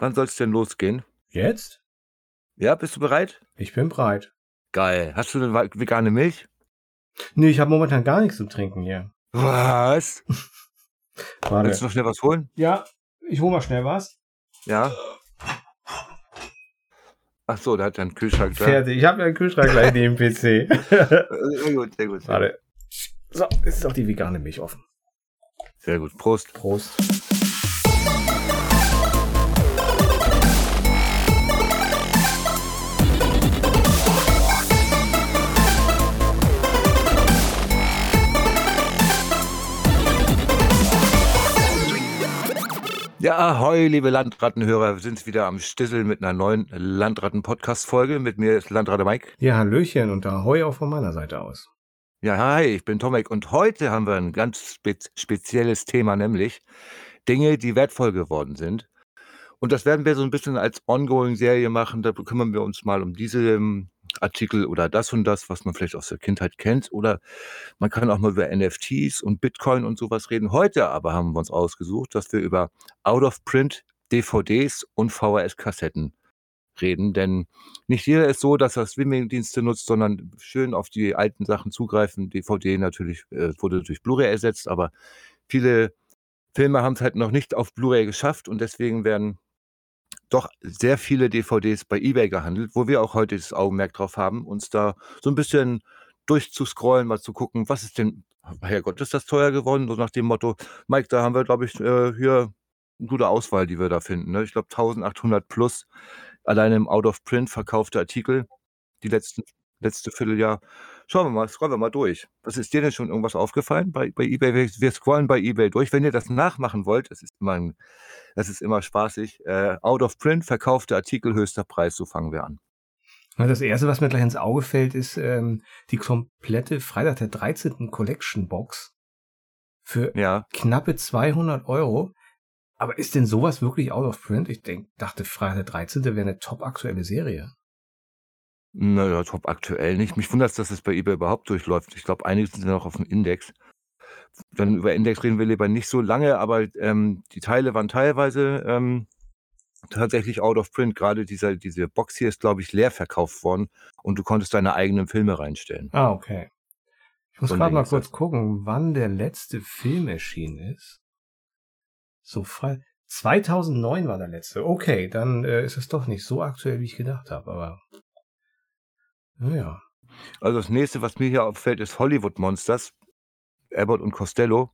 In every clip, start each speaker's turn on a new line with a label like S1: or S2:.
S1: Wann soll es denn losgehen?
S2: Jetzt?
S1: Ja, bist du bereit?
S2: Ich bin bereit.
S1: Geil. Hast du eine vegane Milch?
S2: Nee, ich habe momentan gar nichts zu trinken hier.
S1: Was?
S2: Warte.
S1: Willst du noch schnell was holen?
S2: Ja, ich hole mal schnell was.
S1: Ja. Ach so, da hat er einen Kühlschrank da.
S2: Fertig. Ich habe ja einen Kühlschrank gleich neben dem PC.
S1: Sehr gut, sehr gut.
S2: Warte. So, jetzt ist auch die vegane Milch offen.
S1: Sehr gut. Prost.
S2: Prost.
S1: Ja, ahoi, liebe Landrattenhörer. Wir sind wieder am Stissel mit einer neuen Landratten-Podcast-Folge. Mit mir ist Landratte Mike.
S2: Ja, Hallöchen und Ahoi auch von meiner Seite aus.
S1: Ja, hi, ich bin Tomek und heute haben wir ein ganz spez spezielles Thema, nämlich Dinge, die wertvoll geworden sind. Und das werden wir so ein bisschen als Ongoing-Serie machen. Da kümmern wir uns mal um diese ähm, Artikel oder das und das, was man vielleicht aus der Kindheit kennt. Oder man kann auch mal über NFTs und Bitcoin und sowas reden. Heute aber haben wir uns ausgesucht, dass wir über Out-of-Print DVDs und VHS-Kassetten reden. Denn nicht jeder ist so, dass er Streaming-Dienste nutzt, sondern schön auf die alten Sachen zugreifen. DVD natürlich äh, wurde durch Blu-ray ersetzt, aber viele Filme haben es halt noch nicht auf Blu-ray geschafft und deswegen werden doch sehr viele DVDs bei eBay gehandelt, wo wir auch heute das Augenmerk drauf haben, uns da so ein bisschen durchzuscrollen, mal zu gucken, was ist denn, Herrgott, ist das teuer geworden? So nach dem Motto, Mike, da haben wir, glaube ich, äh, hier eine gute Auswahl, die wir da finden. Ne? Ich glaube 1800 plus alleine im Out-of-Print verkaufte Artikel, die letzten, letzte Vierteljahr. Schauen wir mal, scrollen wir mal durch. Was ist dir denn schon irgendwas aufgefallen bei, bei eBay? Wir, wir scrollen bei eBay durch. Wenn ihr das nachmachen wollt, das ist immer, ein, das ist immer spaßig. Äh, Out-of-Print verkaufte Artikel, höchster Preis, so fangen wir an.
S2: Na, Das erste, was mir gleich ins Auge fällt, ist ähm, die komplette Freitag der 13. Collection Box für
S1: Ja,
S2: knappe 200 Euro. Aber ist denn sowas wirklich out of print? Ich denk, dachte, Freitag der 13. wäre eine top aktuelle Serie.
S1: Naja, top aktuell nicht. Mich wundert es, dass es bei eBay überhaupt durchläuft. Ich glaube, einige sind ja noch auf dem Index. Dann über Index reden wir lieber nicht so lange, aber ähm, die Teile waren teilweise ähm, tatsächlich out of print. Gerade dieser, diese Box hier ist, glaube ich, leer verkauft worden und du konntest deine eigenen Filme reinstellen.
S2: Ah, okay. Ich muss gerade mal kurz
S1: das.
S2: gucken, wann der letzte Film erschienen ist. So frei. 2009 war der letzte. Okay, dann äh, ist es doch nicht so aktuell, wie ich gedacht habe. Aber naja.
S1: Also das nächste, was mir hier auffällt, ist Hollywood Monsters. Abbott und Costello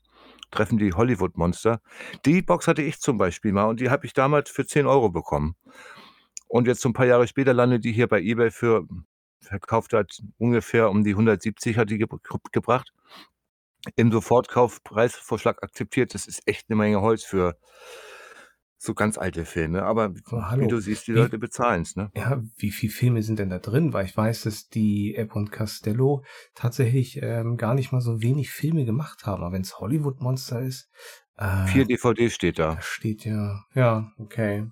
S1: treffen die Hollywood Monster. Die Box hatte ich zum Beispiel mal und die habe ich damals für 10 Euro bekommen. Und jetzt so ein paar Jahre später landet die hier bei eBay für verkauft hat ungefähr um die 170 hat die ge gebracht. Im Sofortkaufpreisvorschlag akzeptiert. Das ist echt eine Menge Holz für so ganz alte Filme. Aber
S2: Oh,
S1: wie
S2: hallo.
S1: du siehst, die
S2: Wie-
S1: Leute bezahlen es, ne?
S2: Ja, wie viele Filme sind denn da drin? Weil ich weiß, dass die App und Castello tatsächlich ähm, gar nicht mal so wenig Filme gemacht haben. Aber wenn es Hollywood Monster ist, äh,
S1: Vier DVDs steht da.
S2: da steht ja, ja, okay.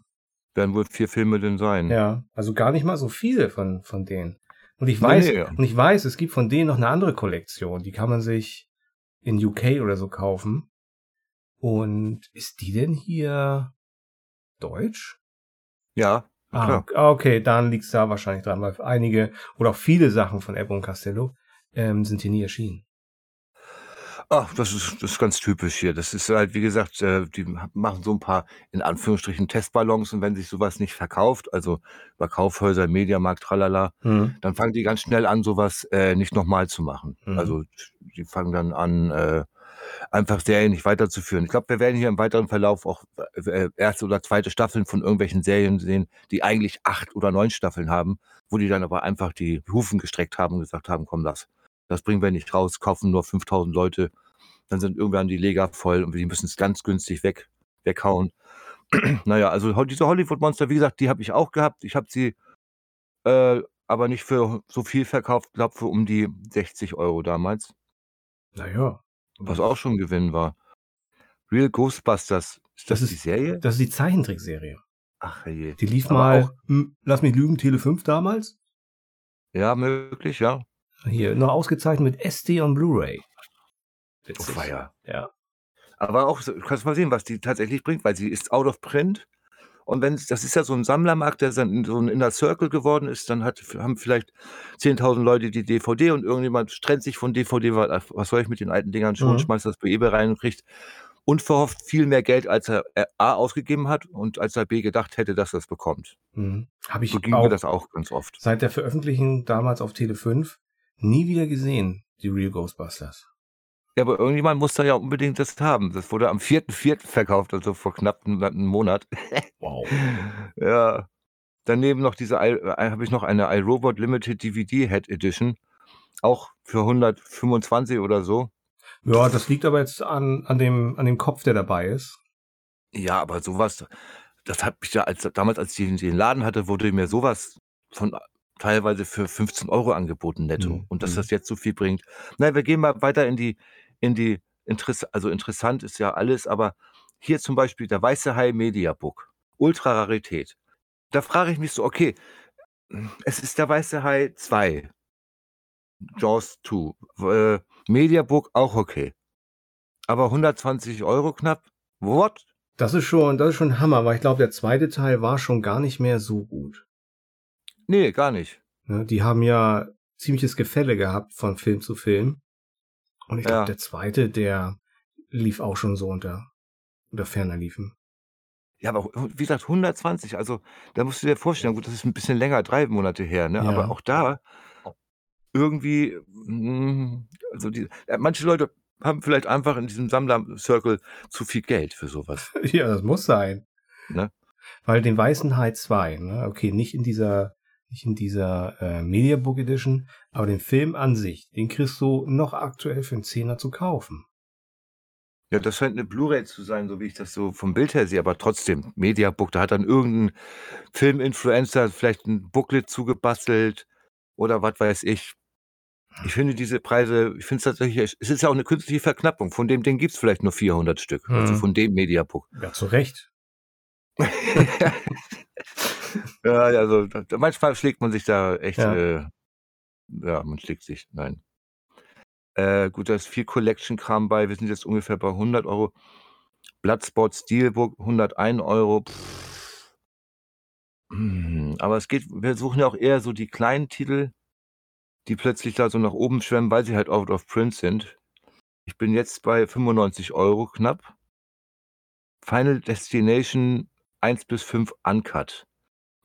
S1: Werden wohl vier Filme denn sein.
S2: Ja, also gar nicht mal so viele von, von denen. Und ich
S1: Nee,
S2: weiß,
S1: nee.
S2: und ich weiß, es gibt von denen noch eine andere Kollektion, die kann man sich in UK oder so kaufen. Und ist die denn hier deutsch?
S1: Ja,
S2: Ah,
S1: klar.
S2: ok- okay, dann liegt's da wahrscheinlich dran, weil einige oder auch viele Sachen von Ebbe und Castello ähm, sind hier nie erschienen.
S1: Ach, das ist, das ist ganz typisch hier. Das ist halt, wie gesagt, äh, die machen so ein paar, in Anführungsstrichen, Testballons und wenn sich sowas nicht verkauft, also bei Kaufhäuser, Mediamarkt, tralala,
S2: Hm.
S1: dann fangen die ganz schnell an, sowas äh, nicht nochmal zu machen.
S2: Mhm.
S1: Also die fangen dann an, äh, einfach Serien nicht weiterzuführen. Ich glaube, wir werden hier im weiteren Verlauf auch äh, erste oder zweite Staffeln von irgendwelchen Serien sehen, die eigentlich acht oder neun Staffeln haben, wo die dann aber einfach die Hufen gestreckt haben und gesagt haben, komm, das, das bringen wir nicht raus, kaufen nur 5000 Leute, dann sind irgendwann die Lega voll und die müssen es ganz günstig weg, weghauen. naja, also diese Hollywood-Monster, wie gesagt, die habe ich auch gehabt. Ich habe sie äh, aber nicht für so viel verkauft, glaube für um die 60 Euro damals,
S2: Naja.
S1: Was auch schon ein Gewinn war. Real Ghostbusters, ist das,
S2: Das
S1: die
S2: ist-
S1: Serie?
S2: Das ist die Zeichentrickserie.
S1: Ach je.
S2: Die lief
S1: Aber
S2: mal,
S1: auch-
S2: hm, lass mich lügen, Tele 5 damals.
S1: Ja, möglich, ja.
S2: Hier, noch ausgezeichnet mit SD und Blu-ray.
S1: Oh, feier.
S2: Ja.
S1: Aber auch, du kannst mal sehen, was die tatsächlich bringt, weil sie ist out of print Und wenn das ist ja so ein Sammlermarkt, der dann so ein Inner Circle geworden ist, dann hat haben vielleicht 10.000 Leute die DVD und irgendjemand trennt sich von DVD, weil was soll ich mit den alten Dingern schon,
S2: Mhm.
S1: schmeißt das bei eBay rein und kriegt unverhofft viel mehr Geld, als er äh, A ausgegeben hat und als er B gedacht hätte, dass er es bekommt.
S2: Mhm. Habe ich
S1: So ging mir
S2: auch
S1: das auch ganz oft.
S2: seit der Veröffentlichung damals auf Tele 5 nie wieder gesehen, die Real Ghostbusters.
S1: Ja, aber irgendjemand muss da ja unbedingt das haben. Das wurde am 4.4. verkauft, also vor knapp 'n Monat.
S2: Wow.
S1: Ja. Daneben noch diese äh, habe ich noch eine iRobot Limited DVD Head Edition, auch für 125 oder so.
S2: Ja, das liegt aber jetzt an, an, dem, an dem Kopf, der dabei ist.
S1: Ja, aber sowas, das hat mich ja als damals, als ich den Laden hatte, wurde mir sowas von teilweise für 15 Euro angeboten netto.
S2: Mhm.
S1: Und dass
S2: Mhm.
S1: das jetzt so viel bringt. Ja, wir gehen mal weiter in die in die Interess also interessant ist ja alles, aber hier zum Beispiel der Weiße Hai Mediabook, Ultrararität. Da frage ich mich so: „Okay, es ist der Weiße Hai 2, Jaws 2, w äh, Mediabook auch okay. Aber 120 Euro knapp? What?“
S2: Das ist schon, das ist schon Hammer, weil ich glaube, der zweite Teil war schon gar nicht mehr so gut.
S1: Ne, gar nicht.
S2: Ne, die haben ja ziemliches Gefälle gehabt von Film zu Film. Und ich glaube,
S1: Ja.
S2: der zweite, der lief auch schon so unter, unter ferner liefen.
S1: Ja, aber wie gesagt, 120, also, da musst du dir vorstellen, gut, das ist 'n bisschen länger, 3 Monate her, ne? Aber
S2: Ja.
S1: auch da irgendwie, hm, also die äh, manche Leute haben vielleicht einfach in diesem Sammler-Circle zu viel Geld für sowas,
S2: Ja, das muss sein.
S1: ne?
S2: Weil den Weißen Hai 2, ne, okay, nicht in dieser, nicht in dieser äh, Mediabook Edition, aber den Film an sich, den kriegst du noch aktuell für einen Zehner zu kaufen.
S1: Ja, das scheint 'ne Blu-ray zu sein, so wie ich das so vom Bild her sehe, aber trotzdem, Mediabook, da hat dann irgend 'n Filminfluencer vielleicht 'n Booklet zugebastelt oder was weiß ich. Ich finde diese Preise ich finde es tatsächlich es ist ja auch 'ne künstliche Verknappung. Von dem Ding gibt's vielleicht nur 400 Stück, also
S2: Mhm.
S1: von dem Mediabook.
S2: Ja, zu Recht.
S1: Ja, also, manchmal schlägt man sich da echt,
S2: Ja.
S1: äh ja, man schlägt sich, nein. Äh, gut, da ist viel Collection-Kram bei. Wir sind jetzt ungefähr bei 100 Euro. Bloodsport Steelbook 101 Euro. Hm, aber es geht wir suchen ja auch eher so die kleinen Titel, die plötzlich da so nach oben schwemmen, weil sie halt out of print sind. Ich bin jetzt bei 95 Euro knapp. Final Destination 1 bis 5 uncut.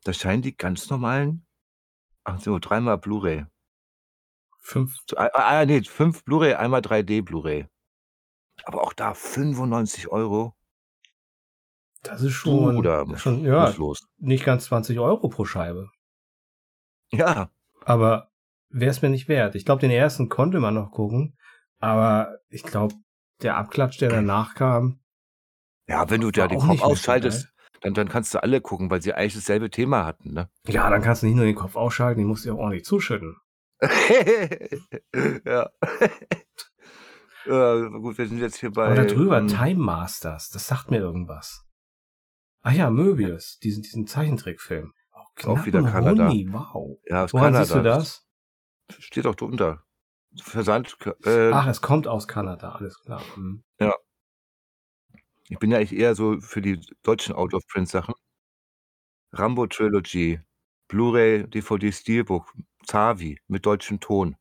S1: Das scheinen die ganz normalen ach so, dreimal Blu-ray.
S2: 5.
S1: So, ah, ah, ne, 5 Blu-ray, einmal 3D Blu-ray. Aber auch da 95 Euro.
S2: Das ist schon,
S1: Bruder, muss
S2: schon ja,
S1: los.
S2: nicht ganz 20 Euro pro Scheibe.
S1: Ja.
S2: Aber wäre es mir nicht wert. Ich glaube, den ersten konnte man noch gucken, aber ich glaube, der Abklatsch, der danach kam,
S1: Ja, wenn du da den Kopf ausschaltest. Dann dann kannst du alle gucken, weil sie eigentlich dasselbe Thema hatten, ne?
S2: Ja, dann kannst du nicht nur den Kopf ausschalten, den musst du ja auch ordentlich zuschütten.
S1: Ja. Ja, gut, wir sind jetzt hier bei,
S2: da drüber,
S1: ähm
S2: Time Masters, das sagt mir irgendwas. Ah ja, Möbius, diesen, diesen Zeichentrickfilm. Auch,
S1: Auch wieder Kanada.
S2: Huni, wow.
S1: Ja, aus
S2: Woran
S1: Kanada.
S2: siehst du das?
S1: Steht auch drunter. Versand, äh
S2: Ach, es kommt aus Kanada, alles klar. Hm.
S1: Ja. Ich bin ja eigentlich eher so für die deutschen Out-of-Print-Sachen. Rambo Trilogy, Blu-ray, DVD Steelbook, Zavi mit deutschem Ton,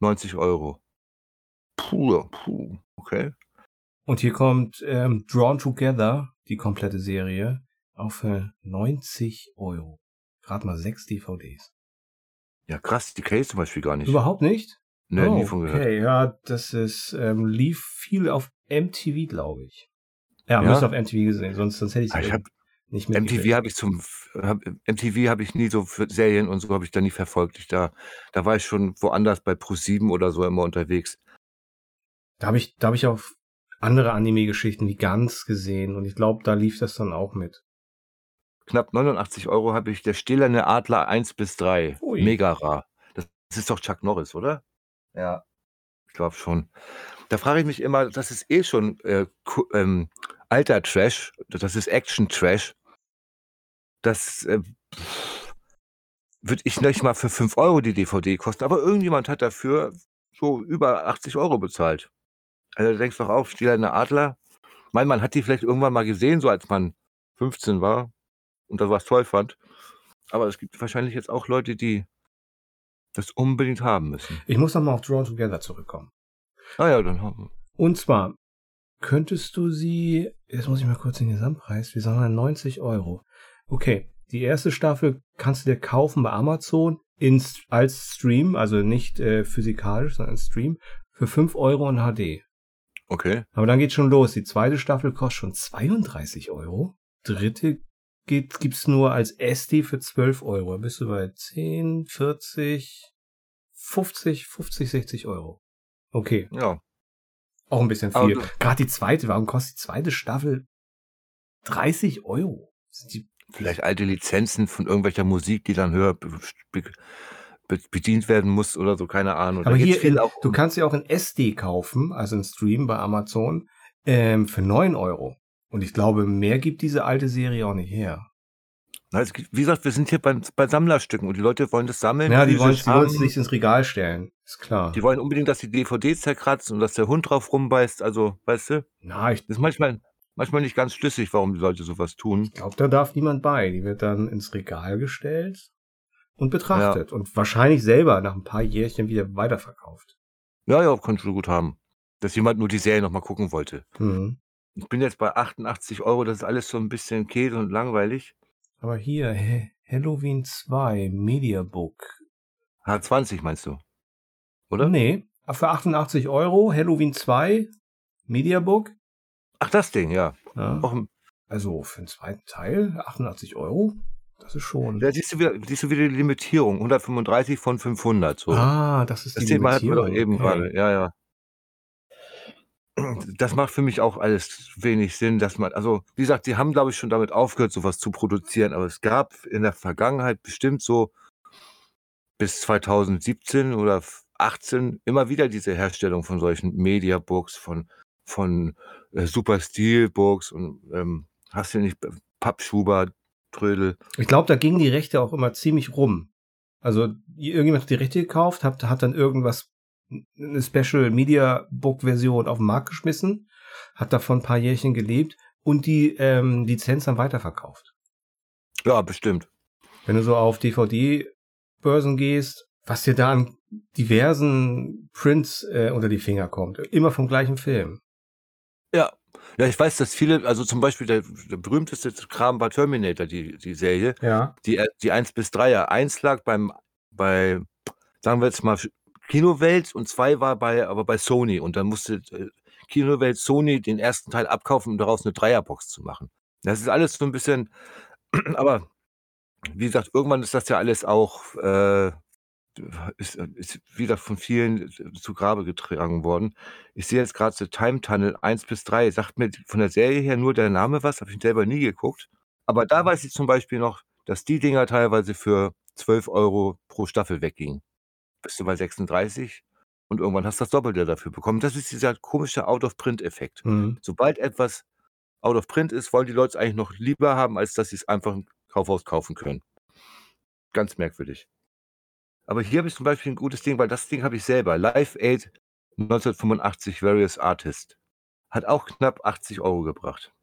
S1: 90 €. Puh, puh, okay.
S2: Und hier kommt ähm, Drawn Together, die komplette Serie, auch für 90 Euro. Gerade mal sechs DVDs.
S1: Ja, krass, die ich zum Beispiel gar nicht.
S2: Überhaupt nicht?
S1: Ne,
S2: oh,
S1: nie von gehört.
S2: Okay, ja, das ist, ähm, lief viel auf MTV, glaube ich. Ja,
S1: Ja?
S2: müsste auf MTV gesehen, sonst, sonst hätte ich
S1: Ah, ich habe
S2: nicht
S1: MTV
S2: mitgekriegt.
S1: habe ich zum f habe MTV habe ich nie so für Serien und so habe ich da nie verfolgt. Ich da da war ich schon woanders bei ProSieben oder so immer unterwegs.
S2: Da habe ich, da habe ich auch andere Anime-Geschichten wie Gans gesehen und ich glaube, da lief das dann auch mit.
S1: Knapp 89 € habe ich der Stählerne Adler 1 bis 3,
S2: Ui.
S1: mega rar. Das ist doch Chuck Norris, oder? Ja. Ich glaube schon. Da frage ich mich immer, das ist eh schon, äh, ähm, alter Trash, das ist Action-Trash. Das, äh, würde ich nicht mal für 5 € die DVD kosten, aber irgendjemand hat dafür so über 80 € bezahlt. Also, denkst du doch auch, Stählerne Adler. Meine, man hat die vielleicht irgendwann mal gesehen, so als man 15 war. und das was toll fand. Aber es gibt wahrscheinlich jetzt auch Leute, die das unbedingt haben müssen.
S2: Ich muss nochmal auf Drawn Together zurückkommen.
S1: Ah ja, dann haben wir.
S2: Und zwar könntest du sie, jetzt muss ich mal kurz den Gesamtpreis, wir sagen 90 Euro. Okay, die erste Staffel kannst du dir kaufen bei Amazon in, als Stream, also nicht äh, physikalisch, sondern als Stream, für 5 Euro in HD.
S1: Okay.
S2: Aber dann geht schon los. Die zweite Staffel kostet schon 32 Euro. Dritte geht, gibt's nur als SD für 12 Euro. Bist du bei 10, 40, 50, 50, 60 Euro. Okay.
S1: Ja.
S2: Auch ein bisschen viel. Gerade die zweite, warum kostet die zweite Staffel 30 Euro?
S1: Vielleicht alte Lizenzen von irgendwelcher Musik, die dann höher be be be bedient werden muss oder so, keine Ahnung. Da
S2: aber
S1: geht's
S2: hier,
S1: viel
S2: in,
S1: auch
S2: du
S1: um-
S2: kannst ja auch in SD kaufen, also in Stream bei Amazon, ähm, für 9 Euro. Und ich glaube, mehr gibt diese alte Serie auch nicht her.
S1: Wie gesagt, wir sind hier bei, bei Sammlerstücken und die Leute wollen das sammeln.
S2: Ja, die wollen
S1: physisch
S2: die wollen es nicht ins Regal stellen. Ist klar.
S1: Die wollen unbedingt, dass die DVDs zerkratzen und dass der Hund drauf rumbeißt. Also, weißt du,
S2: Na, ich
S1: das ist manchmal, manchmal nicht ganz schlüssig, warum die Leute sowas tun.
S2: glaube, da darf niemand bei. Die wird dann ins Regal gestellt und betrachtet. Und wahrscheinlich selber nach ein paar Jährchen wieder weiterverkauft.
S1: Ja, ja, kannst du gut haben. Dass jemand nur die Serie nochmal gucken wollte.
S2: Mhm.
S1: Ich bin jetzt bei 88 Euro, das ist alles so ein bisschen käse und langweilig.
S2: Aber hier, Ha- Halloween 2, Mediabook.
S1: H20 meinst du? Oder?
S2: Nee, für 88 Euro, Halloween 2, Mediabook.
S1: Ach, das Ding, ja.
S2: Ja. Also für den zweiten Teil 88 Euro. Das ist schon.
S1: da siehst du, wieder, siehst du wieder die Limitierung. 135 von 500. So.
S2: Ah, das ist
S1: das
S2: die
S1: Thema hatten wir doch
S2: Limitierung.
S1: eben
S2: Okay.
S1: gerade. Ja, ja. Das macht für mich auch alles wenig Sinn, dass man, also wie gesagt, die haben, glaube ich, schon damit aufgehört, sowas zu produzieren, aber es gab in der Vergangenheit bestimmt so bis 2017 oder 18 immer wieder diese Herstellung von solchen Mediabooks, von, von äh, Super Steelbooks und ähm, hast du nicht Pappschuber, Trödel.
S2: Ich glaube, da gingen die Rechte auch immer ziemlich rum. Also irgendjemand hat die Rechte gekauft, hat, hat dann irgendwas, eine Special Media Book Version auf den Markt geschmissen, hat davon ein paar Jährchen gelebt und die ähm, Lizenz dann weiterverkauft.
S1: Ja, bestimmt.
S2: Wenn du so auf DVD-Börsen gehst, was dir da an diversen Prints äh, unter die Finger kommt, immer vom gleichen Film.
S1: Ja. Ja, ich weiß, dass viele, also zum Beispiel der, der berühmteste Kram war Terminator, die, die Serie,
S2: Ja.
S1: die, äh, die 1 bis 3er. 1 lag beim, bei, sagen wir jetzt mal, Kinowelt und 2 war bei, aber bei Sony. Und dann musste äh, Kinowelt Sony den ersten Teil abkaufen, um daraus eine Dreierbox zu machen. Das ist alles so ein bisschen, aber wie gesagt, irgendwann ist das ja alles auch, äh, ist, ist wieder von vielen zu Grabe getragen worden. Ich sehe jetzt gerade so Time Tunnel 1 bis 3. Sagt mir von der Serie her nur der Name was, habe ich selber nie geguckt. Aber da weiß ich zum Beispiel noch, dass die Dinger teilweise für 12 Euro pro Staffel weggingen. Bist du bei 36 und irgendwann hast du das Doppelte dafür bekommen. Das ist dieser komische Out-of-Print-Effekt.
S2: Mhm.
S1: Sobald etwas out of print ist, wollen die Leute es eigentlich noch lieber haben, als dass sie es einfach im Kaufhaus kaufen können. Ganz merkwürdig. Aber hier habe ich zum Beispiel ein gutes Ding, weil das Ding habe ich selber. Live Aid 1985 Various Artist. Hat auch knapp 80 Euro gebracht.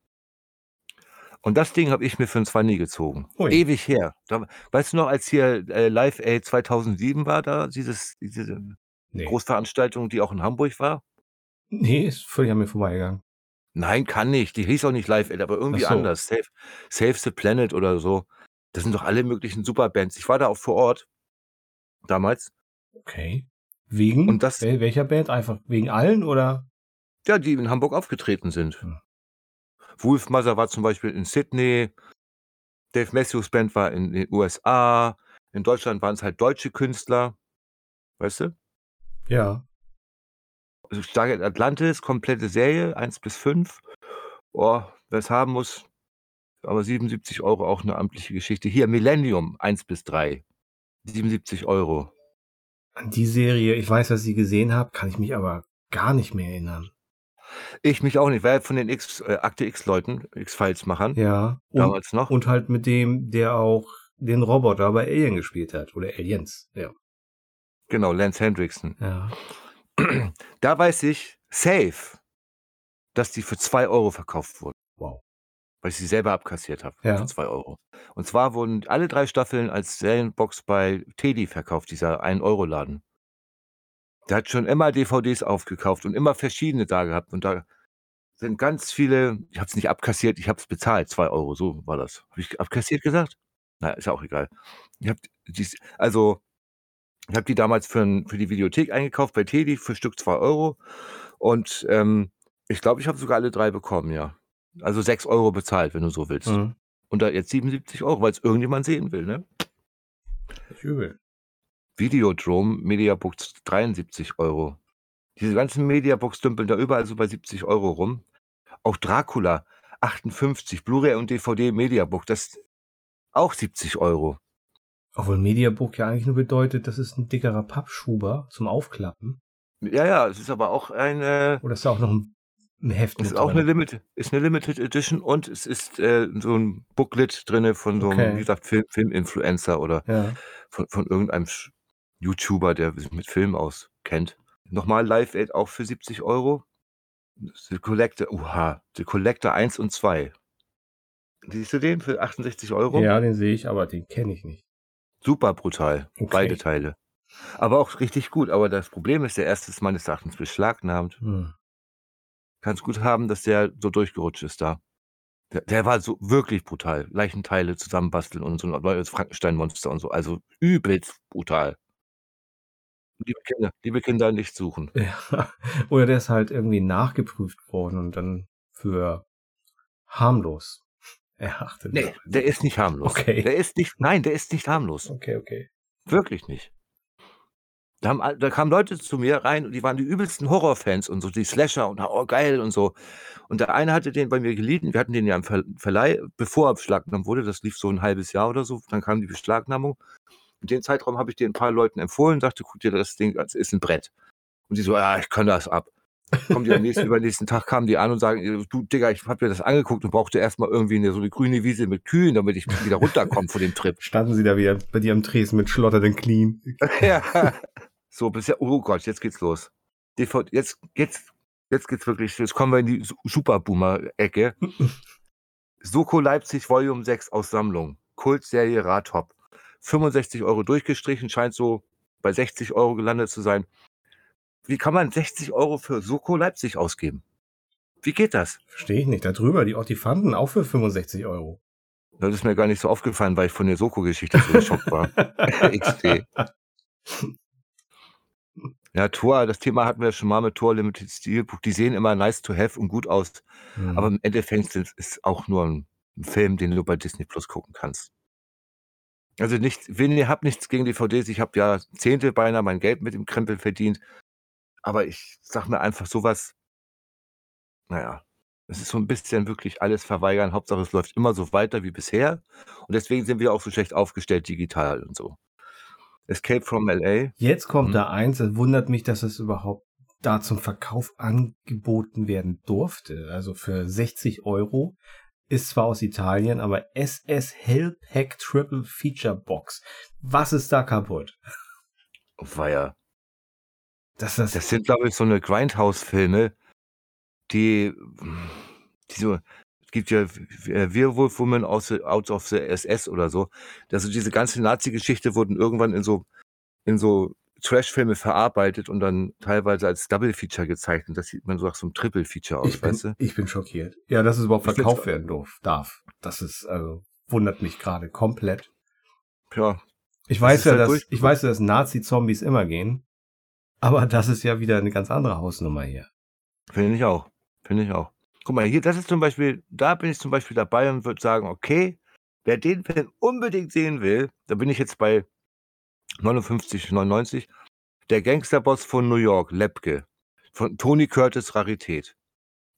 S1: Und das Ding habe ich mir für ein 20 gezogen.
S2: Ui.
S1: Ewig her. Da, weißt du noch, als hier äh, Live Aid 2007 war, da dieses, diese
S2: Nee.
S1: Großveranstaltung, die auch in Hamburg war?
S2: nee, ist völlig an mir vorbeigegangen.
S1: Nein, kann nicht. Die hieß auch nicht Live Aid, aber irgendwie
S2: so.
S1: anders. Save, Save the Planet oder so. Das sind doch alle möglichen Superbands. Ich war da auch vor Ort. Damals.
S2: Okay. Wegen
S1: Und das-
S2: wel- welcher Band? Einfach wegen allen oder?
S1: Ja, die in Hamburg aufgetreten sind.
S2: Hm.
S1: Wolfmother war zum Beispiel in Sydney. Dave Matthews Band war in den USA. In Deutschland waren es halt deutsche Künstler. Weißt du?
S2: Ja.
S1: Also Stargate Atlantis, komplette Serie, 1 bis 5. Oh, wer es haben muss. Aber 77 Euro auch eine amtliche Geschichte. Hier, Millennium, 1 bis 3. 77 Euro.
S2: An die Serie, ich weiß, dass ich sie gesehen habe, kann ich mich aber gar nicht mehr erinnern.
S1: Ich mich auch nicht, weil von den X, äh, Akte X-Leuten, X-Files-Machern,
S2: Ja. Und,
S1: damals noch.
S2: und halt mit dem, der auch den Roboter bei Alien gespielt hat. Oder Aliens. Ja.
S1: Genau, Lance Hendrickson.
S2: Ja.
S1: Da weiß ich, safe, dass die für 2 Euro verkauft wurden.
S2: Wow.
S1: weil ich sie selber abkassiert habe
S2: Ja.
S1: für 2 Euro. Und zwar wurden alle 3 Staffeln als Serienbox bei Teddy verkauft, dieser 1 €-Laden. Der hat schon immer DVDs aufgekauft und immer verschiedene da gehabt und da sind ganz viele ich habe es nicht abkassiert, ich habe es bezahlt, 2 Euro, so war das. Habe ich abkassiert gesagt? Na ja, ist ja auch egal. Ich habe also, ich habe die damals für 'n für die Videothek eingekauft bei Teddy für Stück 2 Euro und, ähm, ich glaube, ich habe sogar alle 3 bekommen, ja. Also 6 Euro bezahlt, wenn du so willst.
S2: Mhm.
S1: Und da jetzt 77 €, weil's irgendjemand sehen will, ne?
S2: Nicht übel.
S1: Videodrome, Mediabook 73 €. Diese ganzen Mediabooks dümpeln da überall so bei 70 € rum. Auch Dracula 58, Blu-ray und DVD Mediabook, das auch 70 €.
S2: Obwohl Mediabook ja eigentlich nur bedeutet, das ist 'n dickerer Pappschuber zum Aufklappen.
S1: Ja, ja, es ist aber auch ein, äh
S2: Oder ist da auch noch 'n 'n Heft
S1: es ist auch 'ne
S2: drin?
S1: Limited ist 'ne Limited Edition und es ist, äh, so 'n Booklet drinne von so 'nem,
S2: Okay.
S1: wie gesagt, Film Filminfluencer oder
S2: Ja.
S1: von von irgendeinem Sch YouTuber, der sich mit Film auskennt. Noch mal Live Aid auch für 70 €. The Collector oha, The Collector 1 und 2. Siehst du den für 68 €?
S2: Ja, den sehe ich, aber den kenne ich nicht.
S1: Super brutal, beide
S2: Okay.
S1: Teile. Aber auch richtig gut. Aber das Problem ist, der 1. ist meines Erachtens beschlagnahmt.
S2: Hm.
S1: Kann's gut haben, dass der so durchgerutscht ist da. Der der war so wirklich brutal. Leichenteile zusammenbasteln und so 'n neues Frankensteinmonster und so. Also übelst brutal. Liebe Kinder liebe Kinder nicht suchen.
S2: Ja. Oder der ist halt irgendwie nachgeprüft worden und dann für harmlos erachtet
S1: Ne,
S2: worden.
S1: der ist nicht harmlos.
S2: Okay.
S1: Der ist nicht nein, der ist nicht harmlos.
S2: Okay, okay.
S1: Wirklich nicht. Da haben da kamen Leute zu mir rein und die waren die übelsten Horrorfans und so, die Slasher und oh geil und so. Und der eine hatte den bei mir geliehen. Wir hatten den ja im Ver Verleih, bevor er beschlagnahmt wurde. Das lief so 'n halbes Jahr oder so. Dann kam die Beschlagnahmung. In dem Zeitraum habe ich den 'n paar Leuten empfohlen, sagte: „Guck dir das Ding es ist 'n Brett.“ Und die so: „Ja, ich kann das ab.“ Kommen die am nächsten übernächsten Tag kamen die an und sagen: „Äh, du Digga, ich habe mir das angeguckt und brauchte erst mal irgendwie 'ne so 'ne grüne Wiese mit Kühen, damit ich wieder runterkomme von dem Trip.“
S2: Standen sie da wieder bei dir am Tresen mit schlotternden Knien.
S1: Ja. So bisher oh Gott, jetzt geht's los. DV jetzt jetzt jetzt geht's wirklich jetzt kommen wir in die Su Super-Boomer-Ecke. Soko Leipzig Volume 6 aus Sammlung. Kultserie Ratop. 65 € durchgestrichen, scheint so bei 60 € gelandet zu sein. Wie kann man 60 € für Soko Leipzig ausgeben? Wie geht das?
S2: Verstehe ich nicht. Da drüber, die Ottifanten auch für 65 €.
S1: Das ist mir gar nicht so aufgefallen, weil ich von der Soko-Geschichte so geschockt war. XD. Ja, Tor, das Thema hatten wir schon mal mit Tor Limited Steelbook. Die sehen immer nice to have und gut aus. Aber
S2: Mhm.
S1: im Endeffekt ist auch nur 'n 'n Film, den du bei Disney Plus gucken kannst. Also nicht wenn ihr habt nichts gegen DVDs. Ich habe ja Zehnte beinahe mein Geld mit dem Krempel verdient. Aber ich sage mir einfach so was na ja, es ist so 'n bisschen wirklich alles verweigern. Hauptsache, es läuft immer so weiter wie bisher. Und deswegen sind wir auch so schlecht aufgestellt digital und so. Escape from LA.
S2: Jetzt kommt
S1: Mhm.
S2: da eins, es wundert mich, dass es überhaupt da zum Verkauf angeboten werden durfte. Also für 60 € ist zwar aus Italien, aber SS Hellpack Triple Feature Box. Was ist da kaputt?
S1: Weia.
S2: Das das
S1: Das sind, glaube ich, so 'ne Grindhouse-Filme, die die so es gibt ja äh, Werewolf Woman out of the SS oder so. Also, diese ganze Nazi-Geschichte wurden irgendwann in so in so Trashfilme verarbeitet und dann teilweise als Double Feature gezeichnet. Das sieht man so nach so 'nem Triple Feature aus,
S2: ich bin
S1: weißt du?
S2: ich bin schockiert. Ja, dass es überhaupt
S1: Ich find's
S2: verkauft werden durf darf. Das ist also wundert mich grade komplett.
S1: Ja.
S2: Ich
S1: Das
S2: weiß ja,
S1: halt
S2: dass
S1: durch
S2: ich weiß ja, dass Nazi-Zombies immer gehen, aber das ist ja wieder 'ne ganz andere Hausnummer hier.
S1: Finde ich auch. Finde ich auch. Guck mal, hier, das ist zum Beispiel da bin ich zum Beispiel dabei und würde sagen: „Okay, wer den Film unbedingt sehen will“ da bin ich jetzt bei 59,99. Der Gangsterboss von New York, Lepke. Von Tony Curtis, Rarität.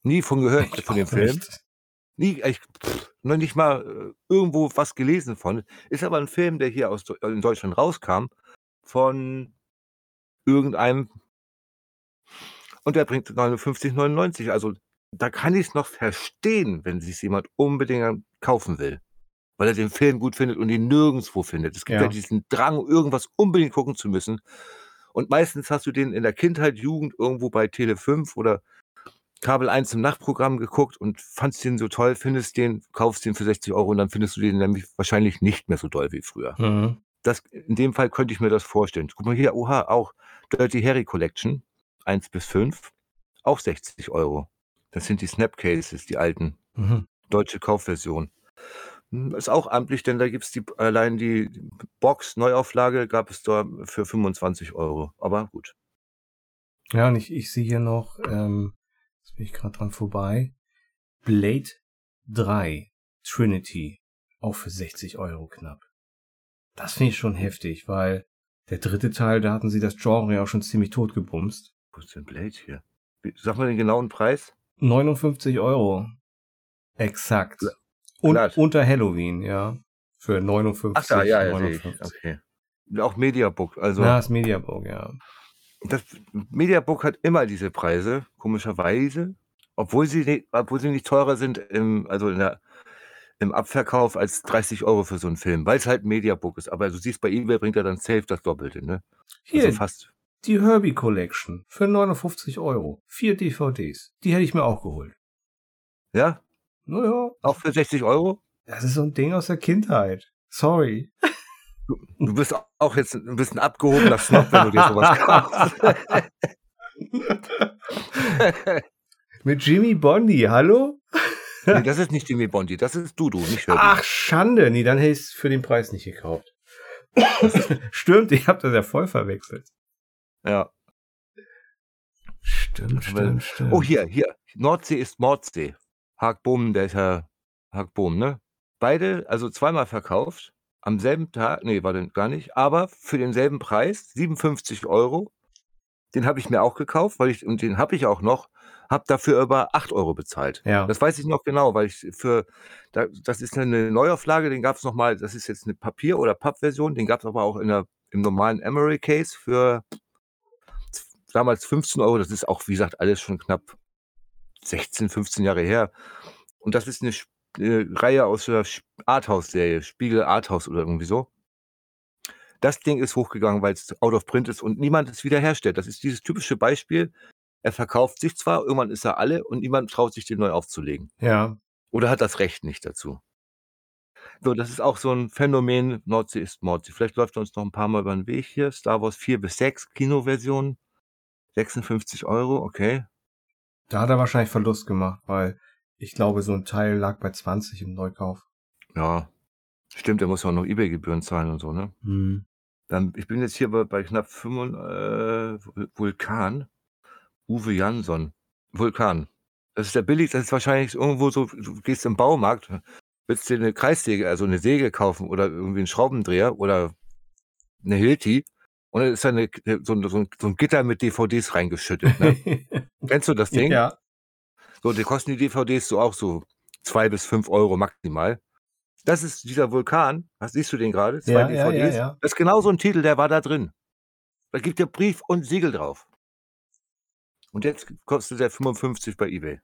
S1: Nie von gehört
S2: Ich
S1: von dem Film.
S2: nicht.
S1: Nie ich noch nicht mal, äh, irgendwo was gelesen von. Ist aber 'n Film, der hier aus Deu in Deutschland rauskam von irgendeinem und der bringt 59,99. Also, da kann ich's noch verstehen, wenn sich's jemand unbedingt kaufen will, weil er den Film gut findet und ihn nirgendswo findet. Es gibt ja
S2: Ja.
S1: diesen Drang, irgendwas unbedingt gucken zu müssen. Und meistens hast du den in der Kindheit, Jugend irgendwo bei Tele 5 oder Kabel 1 im Nachtprogramm geguckt und fandst den so toll, findest den, kaufst den für 60 Euro und dann findest du den nämlich wahrscheinlich nicht mehr so doll wie früher.
S2: Mhm.
S1: Das, in dem Fall könnte ich mir das vorstellen. Guck mal hier, oha, auch Dirty Harry Collection, 1 bis 5, auch 60 Euro. Das sind die Snapcases, die alten,
S2: Mhm.
S1: deutsche Kaufversion. Hm, Ist auch amtlich, denn da gibt es die, allein die Box Neuauflage gab es da für 25 Euro. Aber gut.
S2: Ja, und ich, ich sehe hier noch, ähm, jetzt bin ich gerade dran vorbei, Blade 3 Trinity, auch für 60 Euro knapp. Das finde ich schon heftig, weil der dritte Teil, da hatten sie das Genre ja auch schon ziemlich tot gebumst.
S1: Wo ist denn Blade hier? Sag mal den genauen Preis.
S2: 59 Euro. Exakt. Und
S1: glatt.
S2: unter Halloween, ja. Für 59,
S1: Ach da, ja, ja, sehe ich.
S2: 59.
S1: Okay. Auch Mediabook. Also
S2: Ja, das Mediabook, ja.
S1: das Mediabook hat immer diese Preise, komischerweise, obwohl sie, nicht, obwohl sie nicht teurer sind im, also in der, im Abverkauf als 30 Euro für so einen Film, weil es halt Mediabook ist. Aber du siehst, bei eBay bringt er dann safe das Doppelte, ne?
S2: Hier,
S1: Also fast.
S2: die Herbie Collection für 59 Euro. Vier DVDs. Die hätte ich mir auch geholt.
S1: Ja?
S2: Naja,
S1: Auch für 60 Euro?
S2: das ist so ein Ding aus der Kindheit. Sorry.
S1: Du bist auch jetzt ein bisschen abgehobener Snob, wenn du dir sowas kaufst.
S2: Mit Jimmy Bondi, hallo?
S1: nee, das ist nicht Jimmy Bondi, das ist Dudu, nicht Herbie.
S2: Ach, Schande. Nee, dann hätte ich es für den Preis nicht gekauft. Stimmt, ich habe das ja voll verwechselt.
S1: Ja.
S2: Stimmt, stimmt, stimmt.
S1: Oh, hier, hier. Nordsee ist Mordsee. Haagbohm, der ist ja Haagbohm, ne? Beide, also zweimal verkauft. Am selben Tag, nee, war denn gar nicht, aber für denselben Preis, 57 Euro. Den habe ich mir auch gekauft, weil ich, und den habe ich auch noch, habe dafür über 8 Euro bezahlt.
S2: Ja.
S1: Das weiß ich noch genau, weil ich für, da, das ist eine Neuauflage, den gab es nochmal, das ist jetzt eine Papier- oder Pappversion, den gab es aber auch in der, im normalen Emery Case für damals 15 Euro. Das ist auch, wie gesagt, alles schon knapp 16, 15 Jahre her. Und das ist eine, eine Reihe aus der Arthouse-Serie, Spiegel Arthouse oder irgendwie so. Das Ding ist hochgegangen, weil es out of print ist und niemand es wiederherstellt. Das ist dieses typische Beispiel. Er verkauft sich zwar, irgendwann ist er alle und niemand traut sich, den neu aufzulegen.
S2: Ja.
S1: Oder hat das Recht nicht dazu. So, das ist auch so ein Phänomen. Nordsee ist Mordsee. Vielleicht läuft er uns noch ein paar Mal über den Weg hier. Star Wars 4 bis 6, Kinoversion. 56 Euro, okay.
S2: Da hat er wahrscheinlich Verlust gemacht, weil ich glaube, so ein Teil lag bei 20 im Neukauf.
S1: Ja, stimmt, er muss ja auch noch Ebay-Gebühren zahlen und so, ne?
S2: Hm.
S1: Dann, ich bin jetzt hier bei, bei knapp 5, äh, Vulkan. Uwe Jansson. Vulkan. Das ist der billig, das ist wahrscheinlich irgendwo so, du gehst im Baumarkt, willst dir eine Kreissäge, also eine Säge kaufen oder irgendwie einen Schraubendreher oder eine Hilti und dann ist da eine, so, ein- so, ein, so ein Gitter mit DVDs reingeschüttet. Ne? Kennst du das Ding?
S2: ja.
S1: So, die kosten die DVDs so auch so zwei bis fünf Euro maximal. Das ist dieser Vulkan. Was siehst du den gerade? Zwei
S2: Ja,
S1: DVDs.
S2: ja.
S1: Das ist genau so ein Titel, der war da drin. Da gibt der Brief und Siegel drauf. Und jetzt kostet der 55 bei eBay.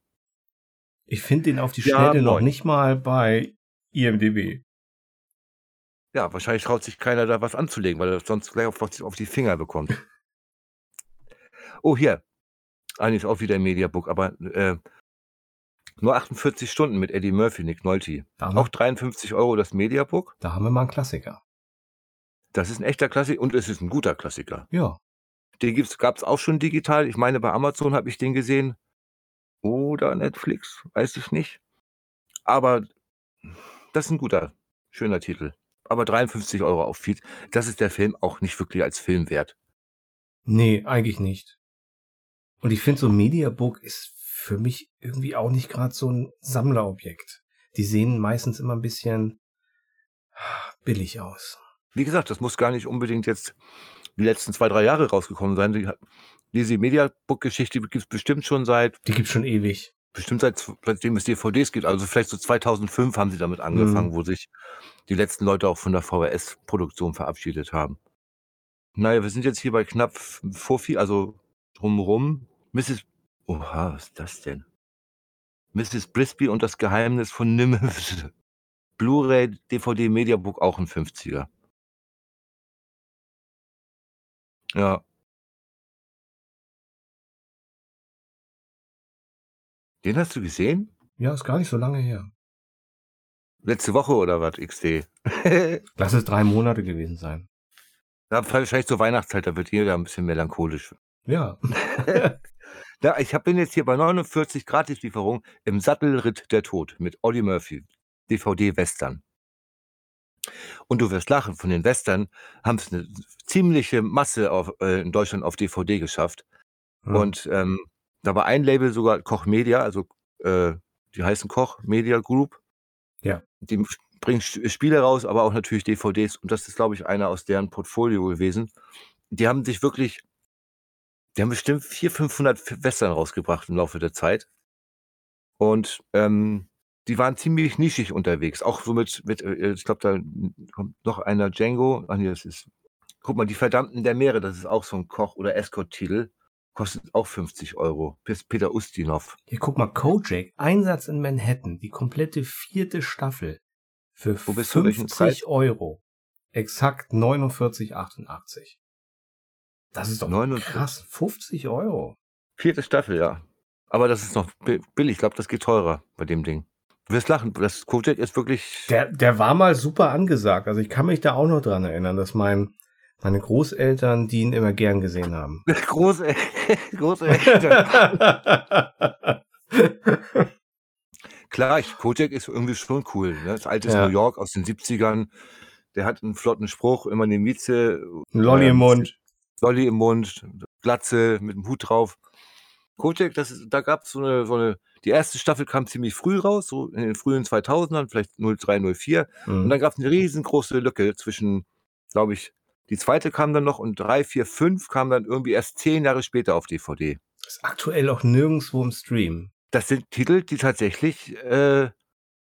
S2: Ich finde den auf die Schnelle noch nicht mal bei IMDb.
S1: Ja, wahrscheinlich traut sich keiner da was anzulegen, weil er sonst gleich auf, auf die Finger bekommt. Oh, hier. Eigentlich auch wieder ein Mediabook, aber äh, nur 48 Stunden mit Eddie Murphy, Nick Nolte. Auch
S2: wir,
S1: 53 Euro das Mediabook.
S2: da haben wir mal einen Klassiker.
S1: Das ist ein echter Klassiker und es ist ein guter Klassiker.
S2: Ja.
S1: Den gab es auch schon digital. Ich meine, bei Amazon habe ich den gesehen. Oder Netflix, weiß ich nicht. Aber das ist ein guter, schöner Titel. Aber 53 Euro auf Feed, das ist der Film auch nicht wirklich als Film wert.
S2: Nee, eigentlich nicht. Und ich finde, so ein Mediabook ist für mich irgendwie auch nicht gerade so ein Sammlerobjekt. Die sehen meistens immer ein bisschen billig aus.
S1: Wie gesagt, das muss gar nicht unbedingt jetzt die letzten zwei, drei Jahre rausgekommen sein. Die, diese Mediabook-Geschichte gibt es bestimmt schon seit,
S2: Die gibt's schon ewig.
S1: Bestimmt seit, seitdem es DVDs gibt. Also vielleicht so 2005 haben sie damit angefangen,
S2: Mhm.
S1: wo sich die letzten Leute auch von der VHS-Produktion verabschiedet haben. Naja, wir sind jetzt hier bei knapp vor viel, also drumrum. Mrs. Oha, was ist das denn? Mrs. Brisby und das Geheimnis von Nimbus. Blu-ray, DVD, Mediabook, auch ein 50er. Ja. Den hast du gesehen?
S2: Ja, ist gar nicht so lange her.
S1: Letzte Woche oder was, XD?
S2: Lass es drei Monate gewesen sein.
S1: Ja, wahrscheinlich zur Weihnachtszeit, da wird jeder ein bisschen melancholisch.
S2: Ja.
S1: ja ich hab, bin jetzt hier bei 49 Gratislieferung im Sattelritt der Tod mit Audie Murphy, DVD-Western. Und du wirst lachen, von den Western haben es eine ziemliche Masse auf, äh, in Deutschland auf DVD geschafft.
S2: Hm.
S1: Und ähm, da war ein Label sogar Koch Media, also äh, die heißen Koch Media Group.
S2: Ja.
S1: Die bringen Spiele raus, aber auch natürlich DVDs. Und das ist, glaube ich, einer aus deren Portfolio gewesen. Die haben sich wirklich, die haben bestimmt 400, 500 Western rausgebracht im Laufe der Zeit. Und ähm, die waren ziemlich nischig unterwegs. Auch so mit, mit äh, ich glaube, da kommt noch einer Django. Ach nee, das ist, guck mal, die Verdammten der Meere, das ist auch so ein Koch- oder Escort-Titel. Kostet auch 50 Euro. Peter Ustinov.
S2: Hier, guck mal, Kojak, Einsatz in Manhattan, die komplette vierte Staffel für
S1: Wo bist du? Welchen
S2: 50 Euro. Exakt 49,88. Das ist doch
S1: 49.
S2: krass. 50 Euro.
S1: Vierte Staffel, ja. Aber das ist noch bi- billig. Ich glaube, das geht teurer bei dem Ding. Du wirst lachen. Das Kojak ist wirklich.
S2: Der, der war mal super angesagt. Also ich kann mich da auch noch dran erinnern, dass mein, meine Großeltern die ihn immer gern gesehen haben.
S1: große, große Eltern. Klar, ich, Kojak ist irgendwie schon cool. Ne? Das alte
S2: Ja.
S1: New York aus den 70ern. Der hat einen flotten Spruch, immer eine Mieze.
S2: Ein Lolli im Mund.
S1: Lolli im Mund, Glatze mit dem Hut drauf. Kojak, das ist, da gab so eine, so eine, die erste Staffel kam ziemlich früh raus, so in den frühen 2000ern, vielleicht 03, 04. Und
S2: Mhm.
S1: dann gab es eine riesengroße Lücke zwischen, glaube ich, die zweite kam dann noch und drei, vier, fünf kam dann irgendwie erst zehn Jahre später auf DVD.
S2: Ist aktuell auch nirgendwo im Stream.
S1: Das sind Titel, die tatsächlich, äh,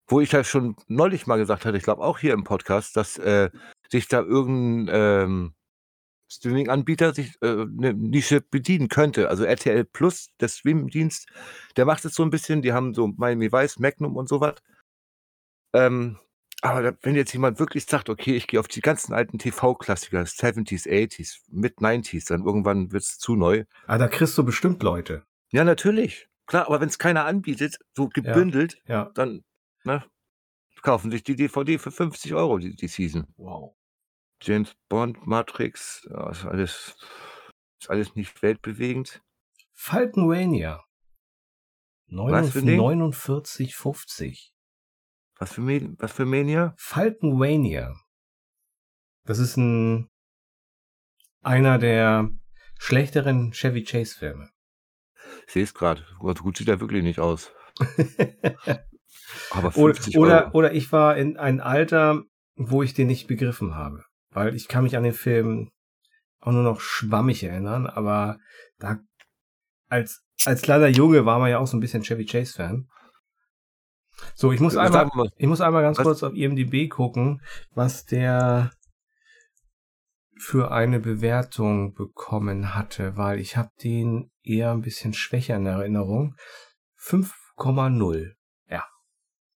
S1: wo ich ja schon neulich mal gesagt hatte, ich glaube auch hier im Podcast, dass äh, sich da irgendein ähm, Streaming-Anbieter sich äh, eine Nische bedienen könnte. Also RTL Plus, der Streamingdienst, der macht es so ein bisschen, die haben so Miami Vice, Magnum und sowas. Ähm, aber da, wenn jetzt jemand wirklich sagt, okay, ich gehe auf die ganzen alten TV-Klassiker, 70s, 80s, Mid-90s, dann irgendwann wird es zu neu.
S2: Ah, da kriegst du bestimmt Leute.
S1: Ja, natürlich. Klar, aber wenn es keiner anbietet, so gebündelt,
S2: Ja.
S1: dann ne, kaufen sich die DVD für 50 Euro die, die Season.
S2: Wow.
S1: James Bond, Matrix, ja, ist alles, ist alles nicht weltbewegend. Ding?
S2: 49,50.
S1: Was für, was für Mania?
S2: Falkenwania. Das ist ein einer der schlechteren Chevy Chase Filme.
S1: Ich sehe es gerade. So gut sieht er wirklich nicht aus. Aber
S2: oder,
S1: 50
S2: oder,
S1: Euro.
S2: oder ich war in ein Alter, wo ich den nicht begriffen habe. Weil ich kann mich an den Film auch nur noch schwammig erinnern, aber da als, als kleiner Junge war man ja auch so ein bisschen Chevy Chase Fan. So, ich muss einmal, ich muss einmal ganz
S1: Was?
S2: kurz auf IMDb gucken, was der für eine Bewertung bekommen hatte, weil ich habe den eher ein bisschen schwächer in Erinnerung. 5,0.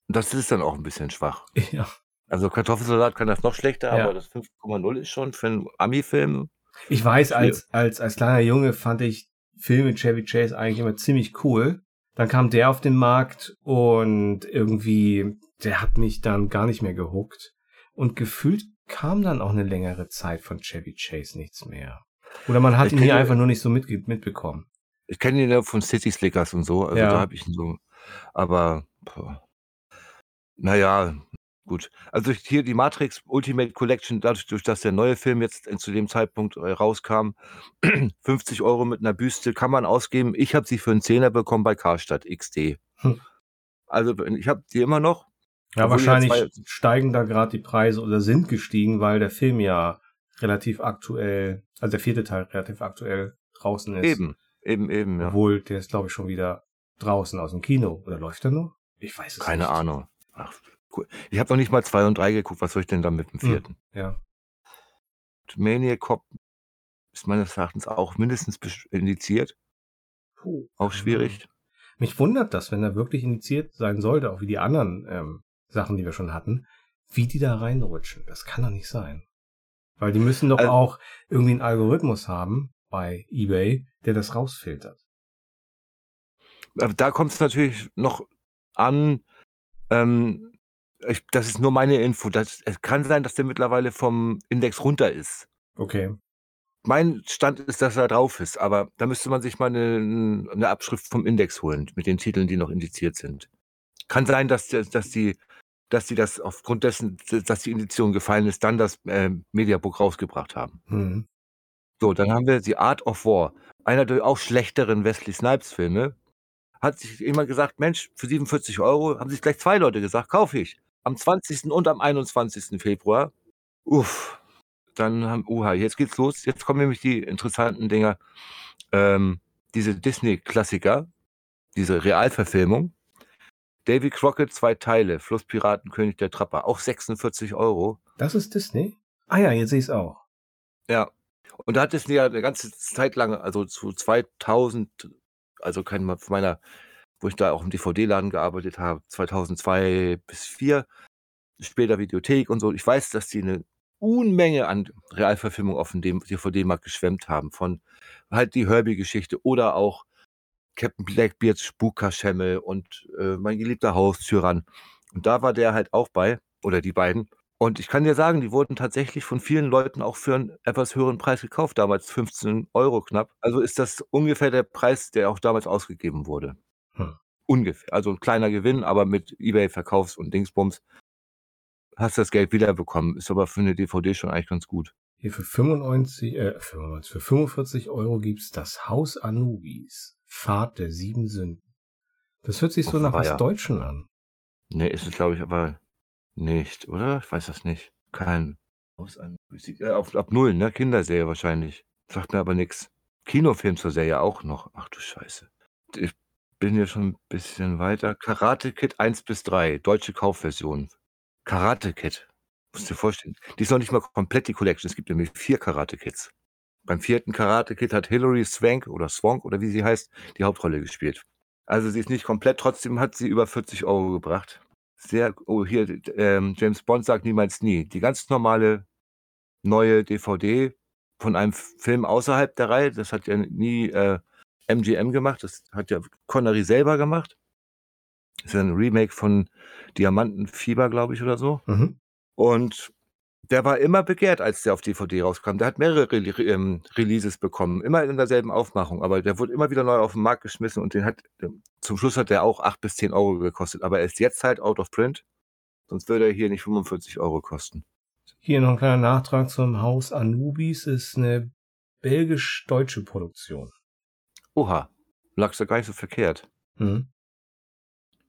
S1: das ist dann auch ein bisschen schwach.
S2: Ja.
S1: Also Kartoffelsalat kann das noch schlechter,
S2: Ja.
S1: aber das 5,0 ist schon für einen Ami-Film.
S2: Ich weiß, als, als, als kleiner Junge fand ich Filme mit Chevy Chase eigentlich immer ziemlich cool. Dann kam der auf den Markt und irgendwie, der hat mich dann gar nicht mehr gehuckt. Und gefühlt kam dann auch eine längere Zeit von Chevy Chase nichts mehr. Oder man hat
S1: Ich
S2: ihn hier einfach nur nicht so mitge mitbekommen.
S1: Ich kenne ihn ja von City Slickers und so, also
S2: Ja.
S1: da habe ich ihn so. Aber boah. naja, gut. Also hier die Matrix Ultimate Collection, dadurch, durch dass der neue Film jetzt zu dem Zeitpunkt äh, rauskam, 50 Euro mit einer Büste kann man ausgeben. Ich habe sie für einen Zehner bekommen bei Karstadt XD.
S2: Hm.
S1: Also ich habe die immer noch.
S2: Ja, wahrscheinlich
S1: zwei-
S2: steigen da gerade die Preise oder sind gestiegen, weil der Film ja relativ aktuell, also der vierte Teil relativ aktuell draußen ist.
S1: Eben, eben, eben, ja.
S2: Obwohl, der ist, glaube ich, schon wieder draußen aus dem Kino. Oder läuft der noch? Ich weiß es
S1: Keine
S2: nicht.
S1: Ahnung. Ach, cool. Ich habe noch nicht mal zwei und drei geguckt. Was soll ich denn da mit dem
S2: Hm.
S1: vierten?
S2: Ja.
S1: Maniac Cop ist meines Erachtens auch mindestens indiziert.
S2: Puh.
S1: Auch schwierig.
S2: Mich wundert das, wenn er wirklich initiiert sein sollte, auch wie die anderen ähm, Sachen, die wir schon hatten, wie die da reinrutschen. Das kann doch nicht sein. Weil die müssen doch
S1: Also-
S2: auch irgendwie einen Algorithmus haben bei eBay, der das rausfiltert.
S1: Da kommt es natürlich noch an, ähm, ich, das ist nur meine Info. Das, es kann sein, dass der mittlerweile vom Index runter ist.
S2: Okay.
S1: Mein Stand ist, dass er drauf ist, aber da müsste man sich mal eine, eine Abschrift vom Index holen mit den Titeln, die noch indiziert sind. Kann sein, dass, dass die dass sie das aufgrund dessen, dass die Indizierung gefallen ist, dann das äh, Mediabook rausgebracht haben.
S2: Mhm.
S1: So, dann haben wir The Art of War. Einer der auch schlechteren Wesley Snipes Filme. Hat sich immer gesagt, Mensch, für 47 Euro haben sich gleich zwei Leute gesagt, kaufe ich. Am 20. und am 21. Februar. Uff. Dann haben, uha, jetzt geht's los. Jetzt kommen nämlich die interessanten Dinger. Ähm, diese Disney-Klassiker, diese Realverfilmung. Davy Crockett, zwei Teile, Flusspiraten, König der Trapper, auch 46 Euro.
S2: Das ist Disney? Ah ja, jetzt sehe ich es auch.
S1: Ja. Und da hat Disney ja eine ganze Zeit lang, also zu 2000, also kann man von meiner, wo ich da auch im DVD-Laden gearbeitet habe, 2002 bis 2004, später Videothek und so. Ich weiß, dass die eine Unmenge an Realverfilmung auf dem DVD-Markt geschwemmt haben. Von halt die Herbie-Geschichte oder auch Captain Blackbeards Spukkaschemmel und äh, mein geliebter Haustyrann. Und da war der halt auch bei, oder die beiden. Und ich kann dir sagen, die wurden tatsächlich von vielen Leuten auch für einen etwas höheren Preis gekauft, damals 15 Euro knapp. Also ist das ungefähr der Preis, der auch damals ausgegeben wurde. Ungefähr. Also ein kleiner Gewinn, aber mit Ebay-Verkaufs- und Dingsbums hast du das Geld wiederbekommen. Ist aber für eine DVD schon eigentlich ganz gut.
S2: Hier für 95, äh, 95, für 45 Euro gibt's das Haus Anubis. Pfad der sieben Sünden. Das hört sich so nach was ja. Deutschen an.
S1: Nee, ist es glaube ich aber nicht, oder? Ich weiß das nicht. Kein Haus an. Äh, auf, ab null, ne? Kinderserie wahrscheinlich. Sagt mir aber nichts. Kinofilm zur Serie auch noch. Ach du Scheiße. Ich bin hier schon ein bisschen weiter. Karate Kid 1 bis 3, deutsche Kaufversion. Karate Kid. Musst dir vorstellen. Die ist noch nicht mal komplett die Collection. Es gibt nämlich vier Karate Kids. Beim vierten Karate Kid hat Hilary Swank oder Swank oder wie sie heißt, die Hauptrolle gespielt. Also sie ist nicht komplett, trotzdem hat sie über 40 Euro gebracht. Sehr, oh hier, ähm, James Bond sagt niemals nie. Die ganz normale neue DVD von einem Film außerhalb der Reihe, das hat ja nie äh, MGM gemacht, das hat ja Connery selber gemacht. Das ist ja ein Remake von Diamantenfieber, glaube ich, oder so. Mhm. Und der war immer begehrt, als der auf DVD rauskam. Der hat mehrere Re ähm, Releases bekommen, immer in derselben Aufmachung, aber der wurde immer wieder neu auf den Markt geschmissen und den hat, ähm, zum Schluss hat der auch 8 bis 10 Euro gekostet, aber er ist jetzt halt out of print, sonst würde er hier nicht 45 Euro kosten.
S2: Hier noch ein kleiner Nachtrag zum Haus Anubis, ist eine belgisch-deutsche Produktion.
S1: Oha, lag's da gar nicht so verkehrt. Mhm.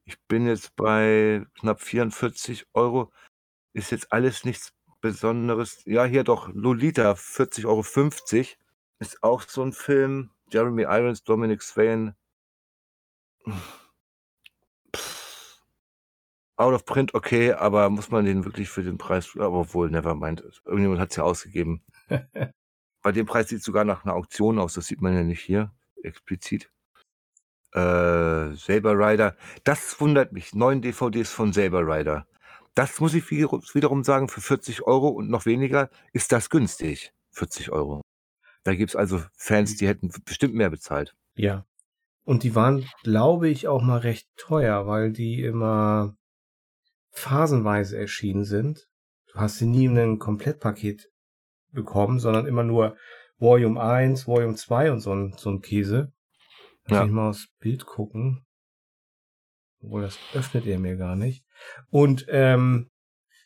S1: Ich bin jetzt bei knapp 44 Euro. Ist jetzt alles nichts Besonderes. Ja, hier doch, Lolita, 40,50 Euro. Ist auch so ein Film. Jeremy Irons, Dominic Swain. Out of Print, okay, aber muss man den wirklich für den Preis, aber wohl, nevermind. Irgendjemand hat es ja ausgegeben. Bei dem Preis sieht es sogar nach einer Auktion aus, das sieht man ja nicht hier, explizit. Äh, Saber Rider, das wundert mich. Neun DVDs von Saber Rider. Das muss ich wiederum sagen, für 40 Euro und noch weniger ist das günstig. 40 Euro. Da gibt es also Fans, die hätten bestimmt mehr bezahlt.
S2: Ja. Und die waren, glaube ich, auch mal recht teuer, weil die immer phasenweise erschienen sind. Du hast sie nie in einem Komplettpaket bekommen, sondern immer nur Volume 1, Volume 2 und so ein, so ein Käse. Lass ja. ich mal aufs Bild gucken. Obwohl, das öffnet er mir gar nicht. Und ähm,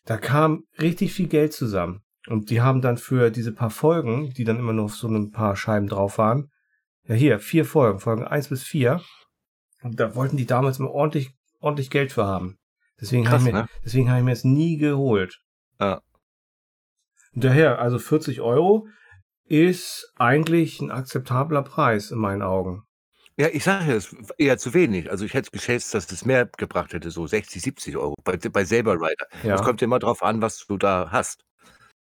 S2: da kam richtig viel Geld zusammen. Und die haben dann für diese paar Folgen, die dann immer noch so ein paar Scheiben drauf waren, ja hier, vier Folgen, Folgen eins bis vier. Und da wollten die damals immer ordentlich, ordentlich Geld für haben. Deswegen habe ich, mir, ne? deswegen hab ich mir es nie geholt. Ja. Daher, also 40 Euro ist eigentlich ein akzeptabler Preis in meinen Augen.
S1: Ja, ich sage ja, es ist eher zu wenig. Also ich hätte geschätzt, dass es mehr gebracht hätte, so 60, 70 Euro bei, bei Saber Rider. Ja. Das kommt ja immer drauf an, was du da hast.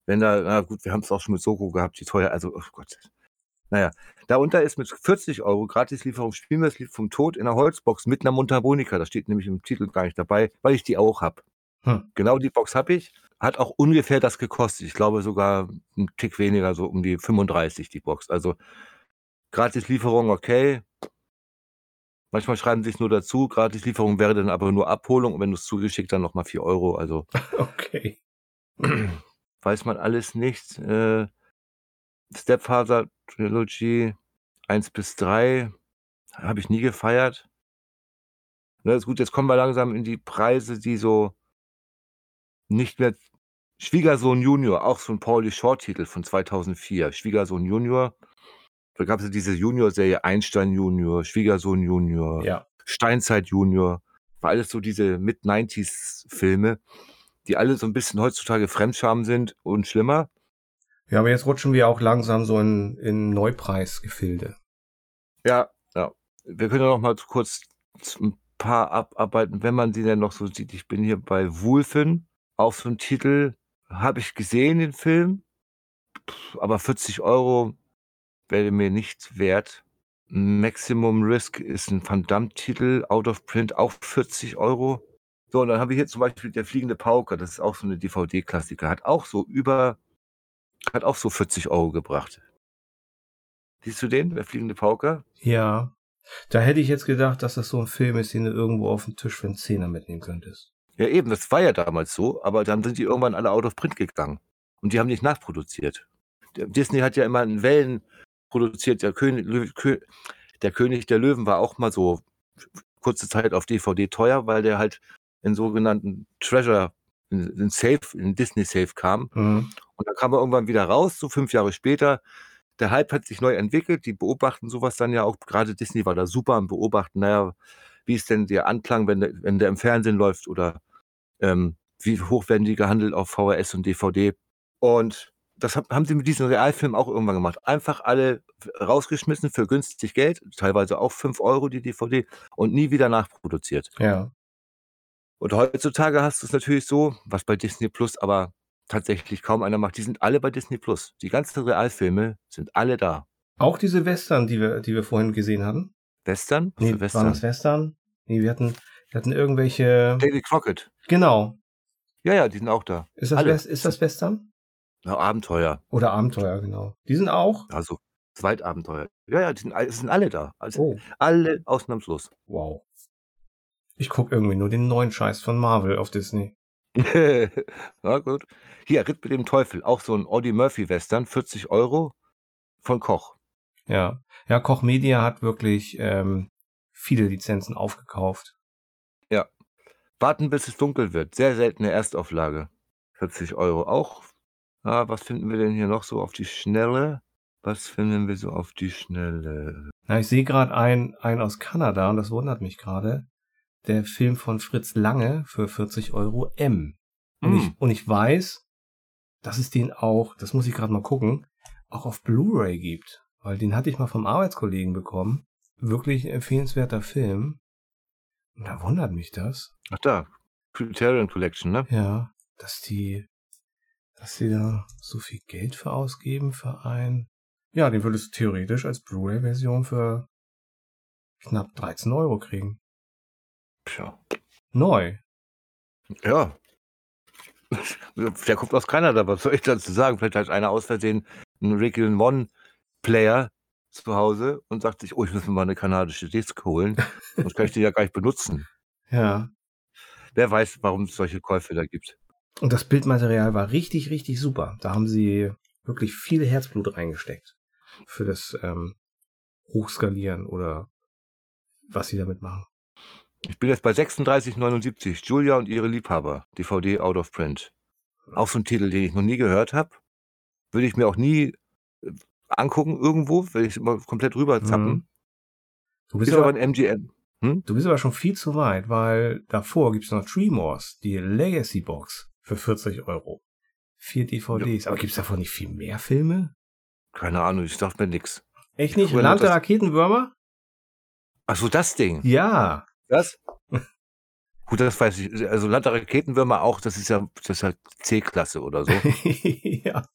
S1: Wenn da, na gut, wir haben es auch schon mit Soko gehabt, die teuer, also, oh Gott. Naja, darunter ist mit 40 Euro Gratislieferung Spielmesslied vom Tod in einer Holzbox mit einer Mundharmonika. Das steht nämlich im Titel gar nicht dabei, weil ich die auch habe. Hm. Genau die Box habe ich. Hat auch ungefähr das gekostet. Ich glaube sogar einen Tick weniger, so um die 35 die Box. Also Gratislieferung, okay. Manchmal schreiben sie es nur dazu, Gratislieferung wäre dann aber nur Abholung und wenn du es zugeschickt, dann nochmal 4 Euro. Also
S2: Okay.
S1: weiß man alles nicht. Äh, Stepfather Trilogy 1 bis 3 habe ich nie gefeiert. Ne, ist gut, jetzt kommen wir langsam in die Preise, die so nicht mehr Schwiegersohn Junior, auch so ein Pauly Short-Titel von 2004. Schwiegersohn Junior. Da gab es ja diese Junior-Serie Einstein Junior, Schwiegersohn Junior,
S2: Ja.
S1: Steinzeit Junior. War alles so diese Mid-90s-Filme, die alle so ein bisschen heutzutage Fremdscham sind und schlimmer.
S2: Ja, aber jetzt rutschen wir auch langsam so in, in Neupreisgefilde.
S1: Ja, ja. Wir können ja noch mal kurz ein paar abarbeiten, wenn man sie denn noch so sieht. Ich bin hier bei Wulfen, auch so ein Titel. Habe ich gesehen, den Film. Aber 40 Euro wäre mir nicht wert. Maximum Risk ist ein Van Damme-Titel, out of print, auch 40 Euro. So, und dann habe ich hier zum Beispiel Der fliegende Pauker, das ist auch so eine DVD-Klassiker, hat auch so über, hat auch so 40 Euro gebracht. Siehst du den, Der fliegende Pauker?
S2: Ja. Da hätte ich jetzt gedacht, dass das so ein Film ist, den du irgendwo auf dem Tisch für einen Zehner mitnehmen könntest.
S1: Ja, eben, das war ja damals so, aber dann sind die irgendwann alle out of print gegangen. Und die haben nicht nachproduziert. Disney hat ja immer in Wellen produziert. Der König, der König der Löwen war auch mal so kurze Zeit auf DVD teuer, weil der halt in sogenannten Treasure, in, in Safe, in Disney Safe kam.
S2: Mhm.
S1: Und dann kam er irgendwann wieder raus, so fünf Jahre später. Der Hype hat sich neu entwickelt, die beobachten sowas dann ja auch, gerade Disney war da super am Beobachten, naja, wie ist denn der Anklang, wenn der, wenn der im Fernsehen läuft oder ähm, wie hoch werden die gehandelt auf VHS und DVD. Und das hab, haben sie mit diesem Realfilm auch irgendwann gemacht. Einfach alle rausgeschmissen für günstig Geld, teilweise auch 5 Euro die DVD und nie wieder nachproduziert.
S2: Ja.
S1: Und heutzutage hast du es natürlich so, was bei Disney Plus aber tatsächlich kaum einer macht. Die sind alle bei Disney Plus. Die ganzen Realfilme sind alle da.
S2: Auch diese Western, die wir, die wir vorhin gesehen hatten.
S1: Western? Was
S2: Nee,
S1: für
S2: waren
S1: Western?
S2: das Western? Nee, wir hatten, wir hatten irgendwelche.
S1: David Crockett.
S2: Genau.
S1: Ja, ja, die sind auch da.
S2: Ist das,
S1: Alle.
S2: West, ist das Western?
S1: Ja, Abenteuer.
S2: Oder Abenteuer, genau. Die sind auch.
S1: Also Zweitabenteuer. Ja, ja, die sind, sind alle da. Also
S2: Oh,
S1: alle ausnahmslos.
S2: wow. Ich gucke irgendwie nur den neuen Scheiß von Marvel auf Disney.
S1: Na gut. Hier, Ritt mit dem Teufel. Auch so ein Audie Murphy Western. 40 Euro von Koch.
S2: Ja. Ja, Koch Media hat wirklich ähm, viele Lizenzen aufgekauft.
S1: Warten, bis es dunkel wird. Sehr seltene Erstauflage. 40 Euro auch. Ah, was finden wir denn hier noch so auf die Schnelle? Was finden wir so auf die Schnelle?
S2: Na, ich sehe gerade einen, einen aus Kanada und das wundert mich gerade. Der Film von Fritz Lange für 40 Euro M. Und, ich,
S1: Hm.
S2: und ich weiß, dass es den auch, das muss ich gerade mal gucken, auch auf Blu-ray gibt. Weil den hatte ich mal vom Arbeitskollegen bekommen. Wirklich empfehlenswerter Film. Und da wundert mich das.
S1: Ach da. Criterion Collection, ne?
S2: Ja, dass die, dass die da so viel Geld für ausgeben für ein. Ja, den würdest du theoretisch als Blu-ray-Version für knapp 13 Euro kriegen.
S1: Tja.
S2: Neu.
S1: Ja. Der kommt aus Kanada, was soll ich dazu sagen? Vielleicht hat einer aus Versehen einen Rick One Player zu Hause und sagt sich, oh, ich muss mir mal eine kanadische Disk holen. Sonst kann ich die ja gar nicht benutzen.
S2: Ja.
S1: Wer weiß, warum es solche Käufe da gibt.
S2: Und das Bildmaterial war richtig, richtig super. Da haben sie wirklich viel Herzblut reingesteckt. Für das ähm, Hochskalieren oder was sie damit machen.
S1: Ich bin jetzt bei 36,79. Julia und ihre Liebhaber. DVD out of print. Auch so ein Titel, den ich noch nie gehört habe. Würde ich mir auch nie angucken irgendwo, will ich immer komplett rüber zappen.
S2: Mhm. Du bist
S1: Ist aber
S2: aber,
S1: ein MGM. Hm?
S2: du bist aber schon viel zu weit, weil davor gibt's noch Tremors, die Legacy Box für 40 Euro. Vier DVDs. Aber gibt's davon nicht viel mehr Filme?
S1: Keine Ahnung, ich sag mir nix.
S2: Echt nicht? Land der Raketenwürmer?
S1: Ach so, das Ding.
S2: Ja.
S1: Das? Gut, das weiß ich. Also Land der Raketenwürmer auch, das ist ja, das ist ja C-Klasse oder so.
S2: ja.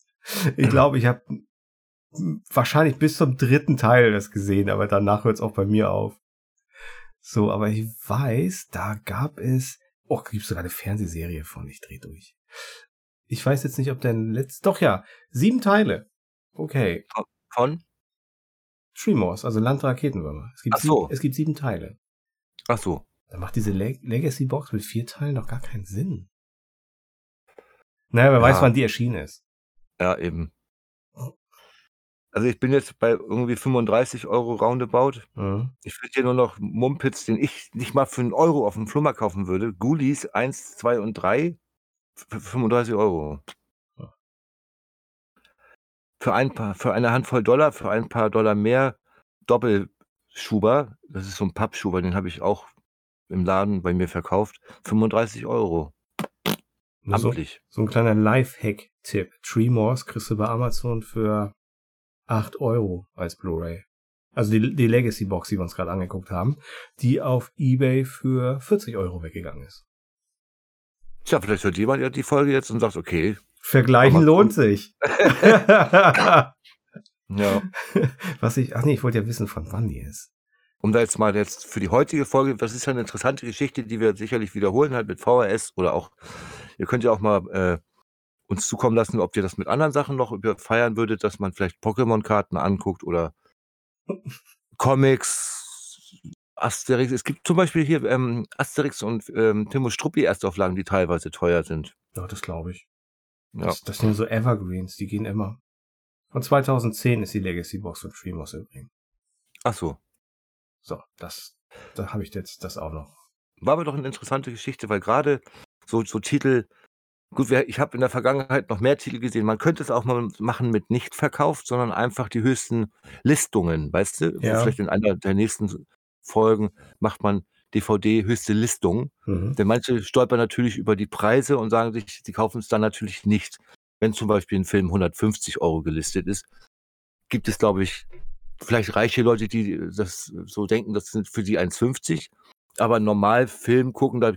S2: Ich glaube, ich habe wahrscheinlich bis zum dritten Teil das gesehen, aber danach hört es auch bei mir auf. So, aber ich weiß, da gab es. Oh, gibt sogar eine Fernsehserie von, ich dreh durch. Ich weiß jetzt nicht, ob der letzte. Doch ja, sieben Teile. Okay.
S1: Von?
S2: Tremors, also Land der Raketenwürmer. Es gibt,
S1: Ach so.
S2: sieben, es gibt sieben Teile.
S1: Ach so.
S2: Da macht diese Leg Legacy-Box mit vier Teilen doch gar keinen Sinn. Naja, wer
S1: Ja.
S2: weiß, wann die erschienen ist.
S1: Ja, eben. Also ich bin jetzt bei irgendwie 35 Euro roundabout.
S2: Mhm.
S1: Ich finde hier nur noch Mumpitz, den ich nicht mal für einen Euro auf dem Flohmarkt kaufen würde. Ghoulies 1, 2 und 3 für 35 Euro.
S2: Ja.
S1: Für ein paar, für eine Handvoll Dollar, für ein paar Dollar mehr Doppelschuber. Das ist so ein Pappschuber, den habe ich auch im Laden bei mir verkauft. 35 Euro.
S2: So,
S1: Amtlich.
S2: so ein kleiner Life-Hack-Tipp. Tremors kriegst du bei Amazon für 8 Euro als Blu-ray. Also die, die Legacy-Box, die wir uns gerade angeguckt haben, die auf Ebay für 40 Euro weggegangen ist.
S1: Tja, vielleicht hört jemand ja die Folge jetzt und sagt, okay,
S2: Vergleichen lohnt sich.
S1: ja,
S2: Was ich, ach nee, ich wollte ja wissen, von wann die ist.
S1: um da jetzt mal jetzt für die heutige Folge, das ist ja eine interessante Geschichte, die wir sicherlich wiederholen halt mit VHS oder auch, ihr könnt ja auch mal äh, uns zukommen lassen, ob ihr das mit anderen Sachen noch feiern würdet, dass man vielleicht Pokémon-Karten anguckt oder Comics, Asterix. Es gibt zum Beispiel hier ähm, Asterix und ähm, Timo Struppi Erstauflagen, die teilweise teuer sind.
S2: Ja, das glaube ich.
S1: Ja.
S2: Das, das sind so Evergreens, die gehen immer. Von 2010 ist die Legacy Box von Tremors übrigens.
S1: Ach so.
S2: So, das, da habe ich jetzt das auch noch.
S1: War aber doch eine interessante Geschichte, weil gerade so, so Titel, gut, ich habe in der Vergangenheit noch mehr Titel gesehen. Man könnte es auch mal machen mit nicht verkauft, sondern einfach die höchsten Listungen, weißt du?
S2: Ja.
S1: Vielleicht in einer der nächsten Folgen macht man DVD höchste Listung.
S2: Mhm.
S1: Denn manche stolpern natürlich über die Preise und sagen sich, sie kaufen es dann natürlich nicht. Wenn zum Beispiel ein Film 150 Euro gelistet ist, gibt es, glaube ich, vielleicht reiche Leute, die das so denken, das sind für die 1,50. Aber normal Film gucken, da,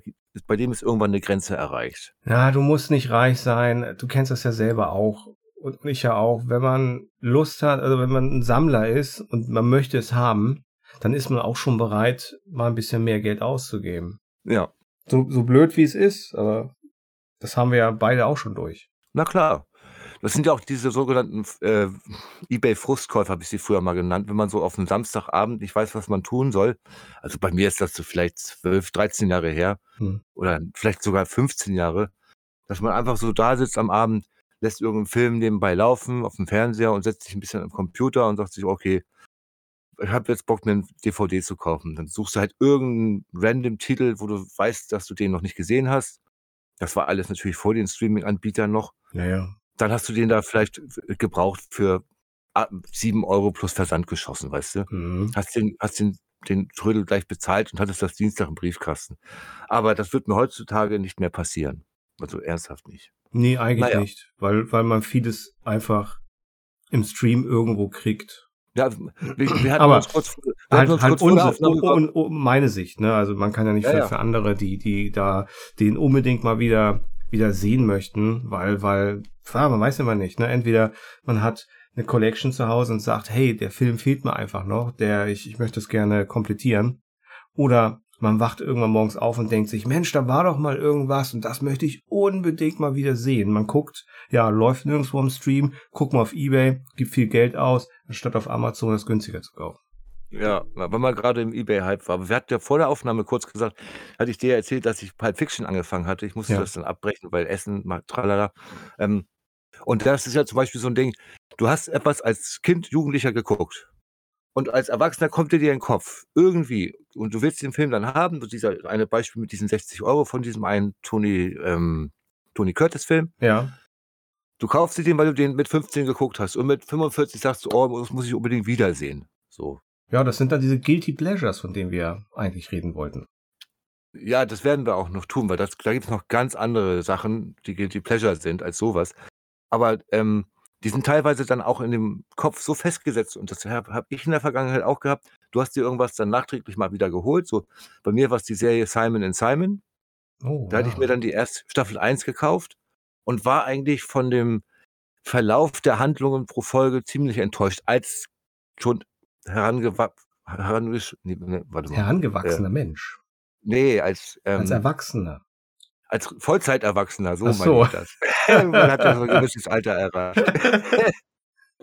S1: bei dem ist irgendwann eine Grenze erreicht.
S2: Ja, du musst nicht reich sein. Du kennst das ja selber auch. Und ich ja auch. Wenn man Lust hat, also wenn man ein Sammler ist und man möchte es haben, dann ist man auch schon bereit, mal ein bisschen mehr Geld auszugeben.
S1: Ja,
S2: So, so blöd wie es ist, aber das haben wir ja beide auch schon durch.
S1: na klar. Das sind ja auch diese sogenannten äh, Ebay-Frustkäufer, habe ich sie früher mal genannt, wenn man so auf einen Samstagabend nicht weiß, was man tun soll. Also bei mir ist das so vielleicht 12, 13 Jahre her
S2: Hm.
S1: oder vielleicht sogar 15 Jahre, dass man einfach so da sitzt am Abend, lässt irgendeinen Film nebenbei laufen auf dem Fernseher und setzt sich ein bisschen am Computer und sagt sich, okay, ich habe jetzt Bock, mir ein DVD zu kaufen. Dann suchst du halt irgendeinen random Titel, wo du weißt, dass du den noch nicht gesehen hast. Das war alles natürlich vor den Streaming-Anbietern noch.
S2: Naja.
S1: Dann hast du den da vielleicht gebraucht für ah, 7 Euro plus Versand geschossen, weißt du?
S2: Mhm.
S1: Hast den, hast den, den Trödel gleich bezahlt und hattest das Dienstag im Briefkasten. Aber das wird mir heutzutage nicht mehr passieren. Also ernsthaft nicht.
S2: Nee, eigentlich
S1: Naja.
S2: nicht. Weil, weil man vieles einfach im Stream irgendwo kriegt.
S1: Ja, wir, wir hatten
S2: Aber
S1: uns kurz, wir
S2: Halt,
S1: uns
S2: halt
S1: kurz
S2: unsere,
S1: über-
S2: und, und meine Sicht, ne? Also man kann ja nicht
S1: Ja,
S2: für,
S1: ja.
S2: für andere, die, die da den unbedingt mal wieder, wieder sehen möchten, weil, weil, klar, man weiß immer nicht, ne? Entweder man hat eine Collection zu Hause und sagt, hey, der Film fehlt mir einfach noch, der, ich, ich möchte es gerne komplettieren. Oder man wacht irgendwann morgens auf und denkt sich, Mensch, da war doch mal irgendwas und das möchte ich unbedingt mal wieder sehen. Man guckt, ja, läuft nirgendwo im Stream, guckt mal auf Ebay, gibt viel Geld aus, anstatt auf Amazon das günstiger zu kaufen.
S1: Ja, weil man gerade im Ebay-Hype war. Aber wir hatten ja vor der Aufnahme kurz gesagt, hatte ich dir erzählt, dass ich Pulp Fiction angefangen hatte. Ich musste
S2: Ja.
S1: das dann abbrechen, weil Essen, tralala. Ähm, und das ist ja zum Beispiel so ein Ding, du hast etwas als Kind, Jugendlicher geguckt. Und als Erwachsener kommt dir dir in den Kopf, irgendwie, und du willst den Film dann haben, so dieser eine Beispiel mit diesen 60 Euro von diesem einen Tony, ähm, Tony Curtis-Film.
S2: Ja.
S1: Du kaufst dir den, weil du den mit 15 geguckt hast. Und mit 45 sagst du, oh, das muss ich unbedingt wiedersehen. So.
S2: Ja, das sind dann diese Guilty Pleasures, von denen wir eigentlich reden wollten.
S1: Ja, das werden wir auch noch tun, weil das, da gibt es noch ganz andere Sachen, die Guilty Pleasure sind als sowas. Aber ähm, die sind teilweise dann auch in dem Kopf so festgesetzt und das habe hab ich in der Vergangenheit auch gehabt. Du hast dir irgendwas dann nachträglich mal wieder geholt. So bei mir war es die Serie Simon Simon.
S2: Oh,
S1: Da hatte ich mir dann die erste Staffel 1 gekauft und war eigentlich von dem Verlauf der Handlungen pro Folge ziemlich enttäuscht, als schon herangewa herangesch nee, warte mal.
S2: herangewachsener Mensch.
S1: Nee, als, ähm,
S2: Als Erwachsener.
S1: als Vollzeiterwachsener, so
S2: Ach so.
S1: meine ich das. Man hat ja so ein gewisses Alter erreicht.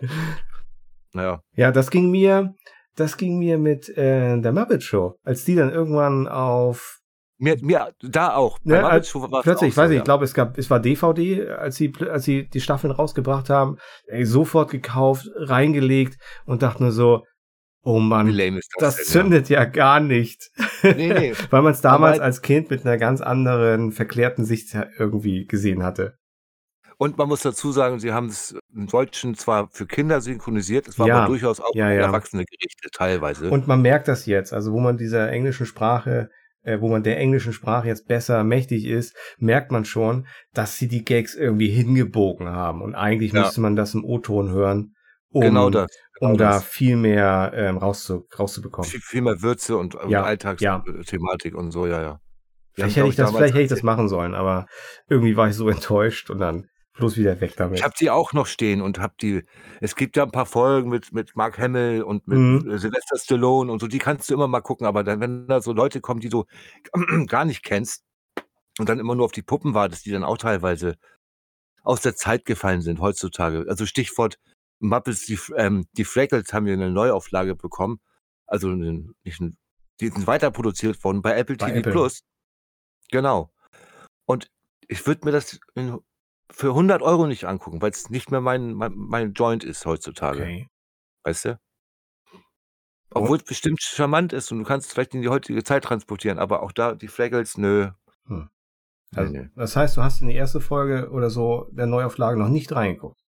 S1: naja,
S2: Ja, das ging mir das ging mir mit äh, der Muppet Show, als die dann irgendwann auf
S1: mir, mir da auch.
S2: Ne, als, plötzlich, ich weiß nicht, ich glaube, es gab, es war DVD, als sie, als sie die Staffeln rausgebracht haben, ey, sofort gekauft, reingelegt und dachte nur so, oh Mann, das, das zündet ja. ja. gar nicht. Nee, nee. Weil man es damals als Kind mit einer ganz anderen, verklärten Sicht irgendwie gesehen hatte.
S1: Und man muss dazu sagen, sie haben es im Deutschen zwar für Kinder synchronisiert, es war ja, aber durchaus auch ja, ja. erwachsene Gerichte teilweise.
S2: Und man merkt das jetzt, also wo man dieser englischen Sprache äh, wo man der englischen Sprache jetzt besser mächtig ist, merkt man schon, dass sie die Gags irgendwie hingebogen haben. Und eigentlich ja. müsste man das im O-Ton hören, um, genau das, um da viel mehr ähm, rauszu, rauszubekommen.
S1: Viel, viel mehr Würze und, ja, Alltagsthematik ja. und so, ja, ja.
S2: Vielleicht hätte ich das, vielleicht hätte ich das machen sollen, aber irgendwie war ich so enttäuscht und dann bloß wieder weg damit.
S1: Ich habe die auch noch stehen und habe die. Es gibt ja ein paar Folgen mit, mit Mark Hamill und mit mhm. Sylvester Stallone und so, die kannst du immer mal gucken, aber dann, wenn da so Leute kommen, die du gar nicht kennst und dann immer nur auf die Puppen wartest, die dann auch teilweise aus der Zeit gefallen sind heutzutage. Also Stichwort Muppets, die, ähm, die Fraggles haben wir eine Neuauflage bekommen. Also nicht die sind weiter produziert worden bei Apple bei TV Apple. Plus. Genau. Und ich würde mir das in für 100 Euro nicht angucken, weil es nicht mehr mein, mein, mein Joint ist heutzutage. Okay. Weißt du? Obwohl es bestimmt charmant ist und du kannst es vielleicht in die heutige Zeit transportieren, aber auch da die Fraggles, nö. Hm.
S2: Also. Das heißt, du hast in die erste Folge oder so der Neuauflage noch nicht reingeguckt.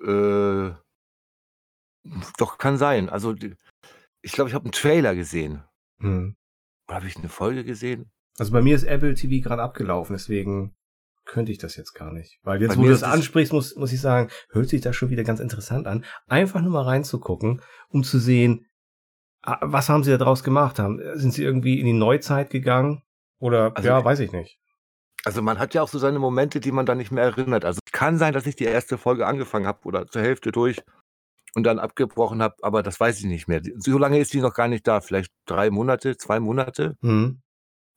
S1: Äh, doch, kann sein. Also, ich glaube, ich habe einen Trailer gesehen. Hm. Oder habe ich eine Folge gesehen?
S2: Also bei mir ist Apple TV gerade abgelaufen, deswegen könnte ich das jetzt gar nicht. Weil jetzt, Bei wo du das ansprichst, muss, muss ich sagen, hört sich das schon wieder ganz interessant an. Einfach nur mal reinzugucken, um zu sehen, was haben sie da draus gemacht haben. Sind sie irgendwie in die Neuzeit gegangen? Oder, also, ja, weiß ich nicht.
S1: Also man hat ja auch so seine Momente, die man dann nicht mehr erinnert. Also es kann sein, dass ich die erste Folge angefangen habe oder zur Hälfte durch und dann abgebrochen habe, aber das weiß ich nicht mehr. So lange ist die noch gar nicht da. Vielleicht drei Monate, zwei Monate. Mhm.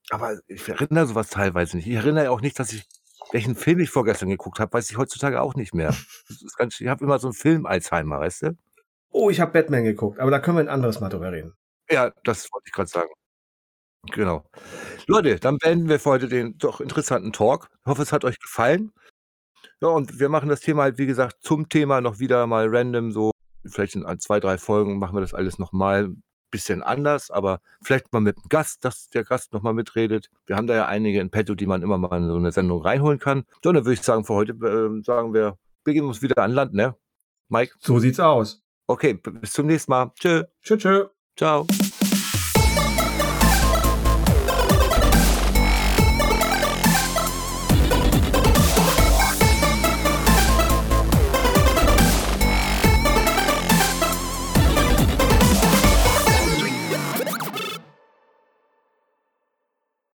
S1: Aber ich erinnere sowas teilweise nicht. Ich erinnere auch nicht, dass ich welchen Film ich vorgestern geguckt habe, weiß ich heutzutage auch nicht mehr. Ganz, ich habe immer so einen Film-Alzheimer, weißt du?
S2: Oh, ich habe Batman geguckt, aber da können wir ein anderes Mal drüber reden.
S1: Ja, das wollte ich gerade sagen. Genau. Leute, dann beenden wir für heute den doch interessanten Talk. Ich hoffe, es hat euch gefallen. Ja, und wir machen das Thema halt, wie gesagt, zum Thema noch wieder mal random, so vielleicht in zwei, drei Folgen machen wir das alles nochmal bisschen anders, aber vielleicht mal mit einem Gast, dass der Gast nochmal mitredet. Wir haben da ja einige in petto, die man immer mal in so eine Sendung reinholen kann. So, dann würde ich sagen, für heute äh, sagen wir, begeben uns wieder an Land, ne? Mike?
S2: So sieht's aus.
S1: Okay, bis zum nächsten Mal. Tschö.
S2: Tschö, tschö.
S1: Ciao.